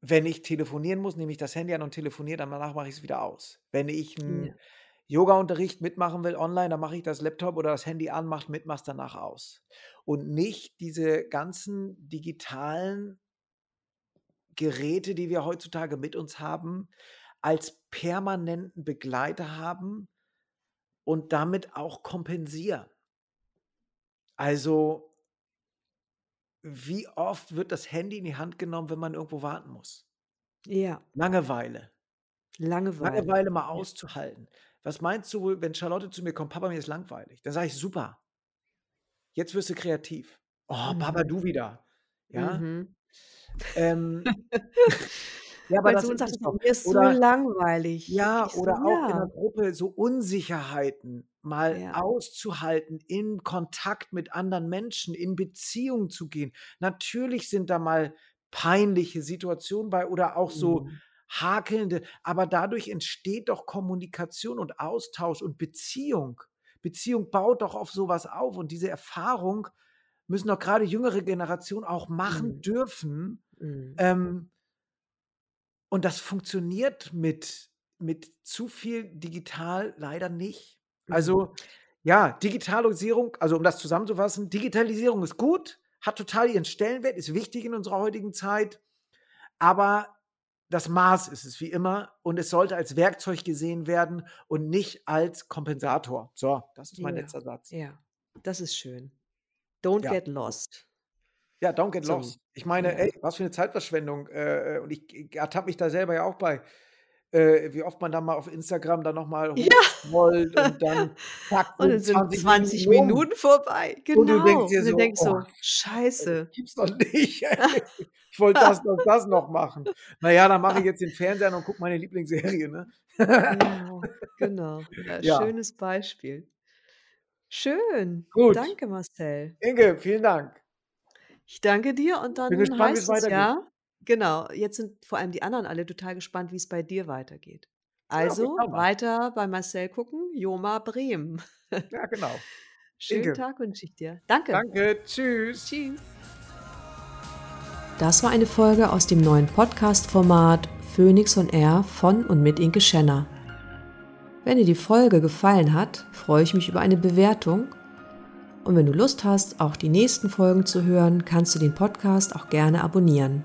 wenn ich telefonieren muss, nehme ich das Handy an und telefoniere, danach mache ich es wieder aus. Wenn ich 'n Ja. Yogaunterricht mitmachen will online, dann mache ich das Laptop oder das Handy an, mache mit, mache es danach aus. Und nicht diese ganzen digitalen Geräte, die wir heutzutage mit uns haben, als permanenten Begleiter haben und damit auch kompensieren. Also wie oft wird das Handy in die Hand genommen, wenn man irgendwo warten muss? Ja. Langeweile. Langeweile. Langeweile mal auszuhalten. Was meinst du wohl, wenn Charlotte zu mir kommt: „Papa, mir ist langweilig.“ Dann sage ich: „Super. Jetzt wirst du kreativ.“ „Oh, Papa, Mhm. du wieder.“ Ja? Mhm. Ähm ja, aber Mein das Sohn ist sagt doch. „Mir ist so Oder langweilig.“ ja, Ich so: oder auch in „Ja.“ 'ner Gruppe so Unsicherheiten mal Ja. auszuhalten, in Kontakt mit anderen Menschen, in Beziehung zu gehen. Natürlich sind da mal peinliche Situationen bei oder auch so Mhm. Hakelnde, aber dadurch entsteht doch Kommunikation und Austausch und Beziehung. Beziehung baut doch auf so was auf und diese Erfahrung müssen doch grade jüngere Generationen auch machen Mhm. dürfen. Mhm. Ähm und das funktioniert mit mit zu viel digital leider nicht. Mhm. Also, ja, Digitalisierung also, um das zusammenzufassen, Digitalisierung ist gut, hat total ihren Stellenwert, ist wichtig in unserer heutigen Zeit, aber das Maß ist es wie immer und es sollte als Werkzeug gesehen werden und nicht als Kompensator. So, das ist mein Ja, letzter Satz. ja, das ist schön. Don't Ja. get lost. Ja, don't get So, lost. Ich meine, ja. ey, was für 'ne Zeitverschwendung, äh, äh, und ich ich ertappe mich da selber ja auch bei, äh, wie oft man da mal auf Instagram dann noch mal Ja. hochscrollt und dann zack, Und dann sind 20 20 Minuten. Minuten vorbei. Und du denkst Genau. dir Und du so: denkst „Oh, so: das „Scheiße.“ gibt's doch nicht. Ich wollte das, das, das noch machen. Na ja, dann mache ich jetzt den Fernseher und gucke meine Lieblingsserie, ne?“ Ja, genau. Ja, Ja. schönes Beispiel. Schön. Gut. Danke, Marcel. Inge, vielen Dank. Ich danke dir und Bin dann gespannt, wie's heißt es ja genau, jetzt sind vor allem die anderen alle total gespannt, wie's bei dir weitergeht. Ja, Also, mal. weiter bei Marcel gucken, Joma Bremen. Ja, genau. Schönen Inge. Tag wünsche ich dir. Danke. Danke. Tschüss. Tschüss. Das war eine Folge aus dem neuen Podcast-Format Phoenix on Air von und mit Inke Schenner. Wenn dir die Folge gefallen hat, freue ich mich über eine Bewertung. Und wenn du Lust hast, auch die nächsten Folgen zu hören, kannst du den Podcast auch gerne abonnieren.